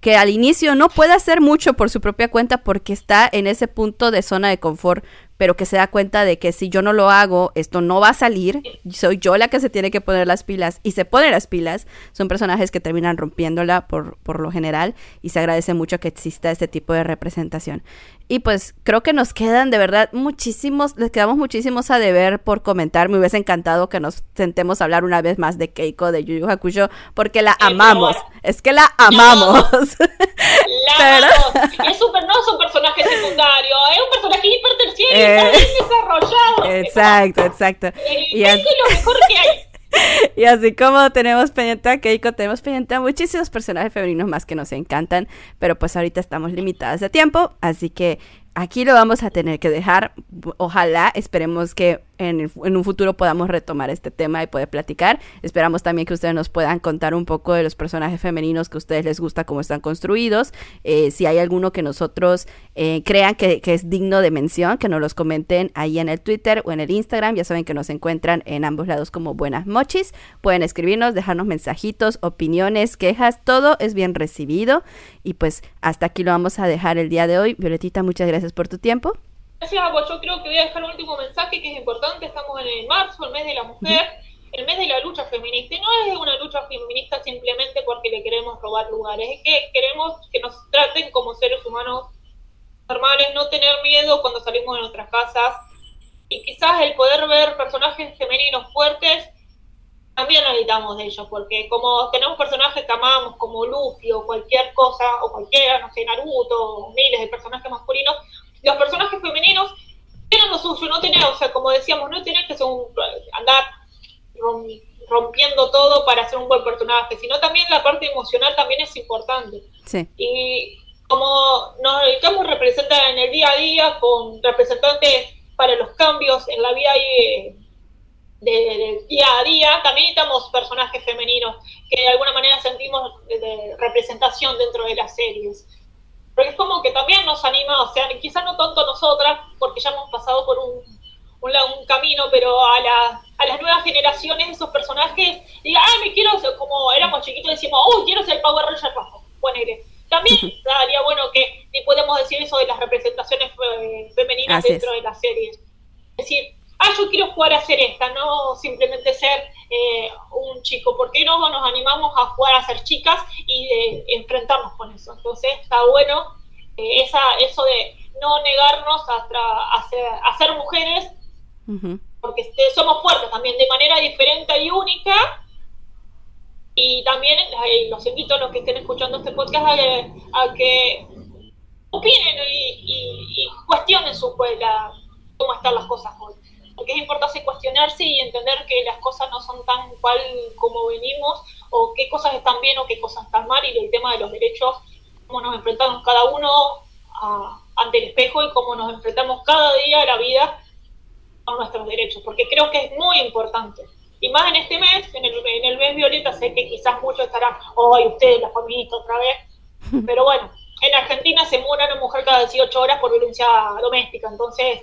que al inicio no puede hacer mucho por su propia cuenta porque está en ese punto de zona de confort, pero que se da cuenta de que si yo no lo hago, esto no va a salir, soy yo la que se tiene que poner las pilas y se pone las pilas, son personajes que terminan rompiéndola por, por lo general y se agradece mucho que exista este tipo de representación. Y pues creo que nos quedan de verdad muchísimos, les quedamos muchísimos a deber por comentar. Me hubiese encantado que nos sentemos a hablar una vez más de Keiko de Yu Yu Hakusho porque la amamos. Es que la amamos. La amamos. Es super, no es un personaje secundario, es un personaje hiperterciario, eh, está bien desarrollado. Exacto, exacto. y es lo mejor que hay. Y así como tenemos pendiente a Keiko, tenemos pendiente muchísimos personajes femeninos más que nos encantan, pero pues ahorita estamos limitadas de tiempo, así que aquí lo vamos a tener que dejar. Ojalá, esperemos que en, un futuro podamos retomar este tema y poder platicar. Esperamos también que ustedes nos puedan contar un poco de los personajes femeninos que a ustedes les gusta, cómo están construidos. Eh, si hay alguno que nosotros eh, crean que, es digno de mención, que nos los comenten ahí en el Twitter o en el Instagram. Ya saben que nos encuentran en ambos lados como Buenas Mochis. Pueden escribirnos, dejarnos mensajitos, opiniones, quejas, todo es bien recibido. Y pues hasta aquí lo vamos a dejar el día de hoy. Violetita, muchas gracias por tu tiempo. Gracias, Yo creo que voy a dejar un último mensaje que es importante. Estamos en el marzo, el mes de la mujer, el mes de la lucha feminista. Y no es una lucha feminista simplemente porque le queremos robar lugares, es que queremos que nos traten como seres humanos normales, no tener miedo cuando salimos de nuestras casas. Y quizás el poder ver personajes femeninos fuertes también necesitamos de ellos, porque como tenemos personajes que amamos, como Luffy o cualquier cosa, o cualquiera, no sé, Naruto, miles de personajes masculinos, los personajes femeninos tienen lo suyo, no tienen, o sea, como decíamos, no tienen que ser andar rompiendo todo para ser un buen personaje, sino también la parte emocional también es importante. Y como nos dedicamos a representar en el día a día con representantes para los cambios en la vida de, de, día a día, también necesitamos personajes femeninos que de alguna manera sentimos de representación dentro de las series. Porque es como que también nos anima, o sea, quizás no tanto nosotras, porque ya hemos pasado por un, un, camino, pero a, la, a las nuevas generaciones, esos personajes, digan, ah, me quiero, como éramos chiquitos, decimos, uy, quiero ser el Power Ranger rojo, ponele. También daría bueno que ni podemos decir eso de las representaciones eh, femeninas dentro de las series. Es decir, ah, yo quiero jugar a ser esta, no simplemente ser eh, un chico. ¿Por qué no nos animamos a jugar a ser chicas y de enfrentarnos con eso? Entonces está bueno eh, esa, eso de no negarnos a, ser, mujeres, porque este, somos fuertes también de manera diferente y única. Y también eh, los invito a los que estén escuchando este podcast a, que opinen y, y, cuestionen su, cómo están las cosas hoy. Porque es importante cuestionarse y entender que las cosas no son tan cual como venimos, o qué cosas están bien o qué cosas están mal, y el tema de los derechos, cómo nos enfrentamos cada uno ante el espejo y cómo nos enfrentamos cada día a la vida a nuestros derechos, porque creo que es muy importante. Y más en este mes, en el, en el mes violeta, sé que quizás muchos estarán, hoy ustedes, las feministas otra vez, pero bueno, en Argentina se muere una mujer cada 18 horas por violencia doméstica, entonces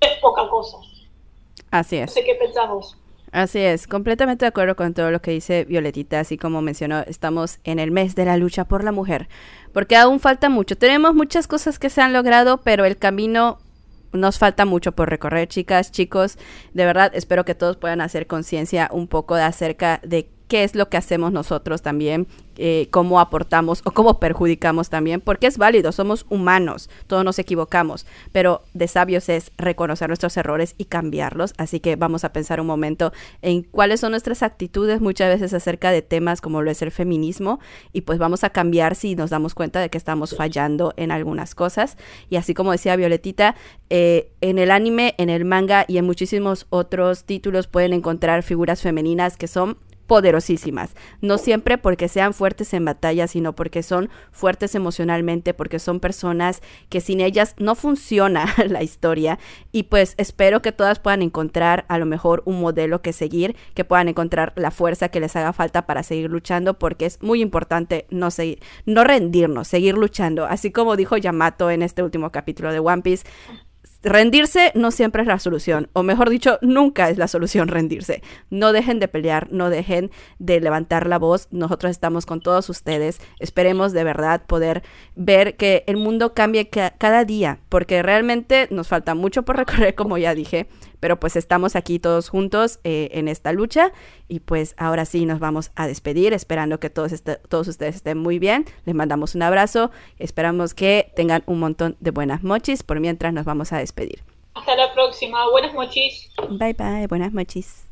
es poca cosa. Así es. No sé qué pensamos. Así es, completamente de acuerdo con todo lo que dice Violetita, así como mencionó, estamos en el mes de la lucha por la mujer, porque aún falta mucho. Tenemos muchas cosas que se han logrado, pero el camino nos falta mucho por recorrer, chicas, chicos. De verdad, espero que todos puedan hacer conciencia un poco de acerca de qué es lo que hacemos nosotros también, eh, cómo aportamos o cómo perjudicamos también, porque es válido, somos humanos, todos nos equivocamos, pero de sabios es reconocer nuestros errores y cambiarlos, así que vamos a pensar un momento en cuáles son nuestras actitudes muchas veces acerca de temas como lo es el feminismo y pues vamos a cambiar si nos damos cuenta de que estamos fallando en algunas cosas. Y así como decía Violetita, eh, en el anime, en el manga y en muchísimos otros títulos pueden encontrar figuras femeninas que son poderosísimas. No siempre porque sean fuertes en batalla, sino porque son fuertes emocionalmente, porque son personas que sin ellas no funciona la historia. Y pues espero que todas puedan encontrar a lo mejor un modelo que seguir, que puedan encontrar la fuerza que les haga falta para seguir luchando, porque es muy importante no seguir, no rendirnos, seguir luchando. Así como dijo Yamato en este último capítulo de One Piece, rendirse no siempre es la solución, o mejor dicho, nunca es la solución rendirse. No dejen de pelear, no dejen de levantar la voz. Nosotros estamos con todos ustedes. Esperemos de verdad poder ver que el mundo cambie cada día, porque realmente nos falta mucho por recorrer, como ya dije, pero pues estamos aquí todos juntos eh, en esta lucha y pues ahora sí nos vamos a despedir esperando que todos, todos ustedes estén muy bien. Les mandamos un abrazo. Esperamos que tengan un montón de buenas mochis. Por mientras nos vamos a despedir. Hasta la próxima. Buenas mochis. Bye bye. Buenas mochis.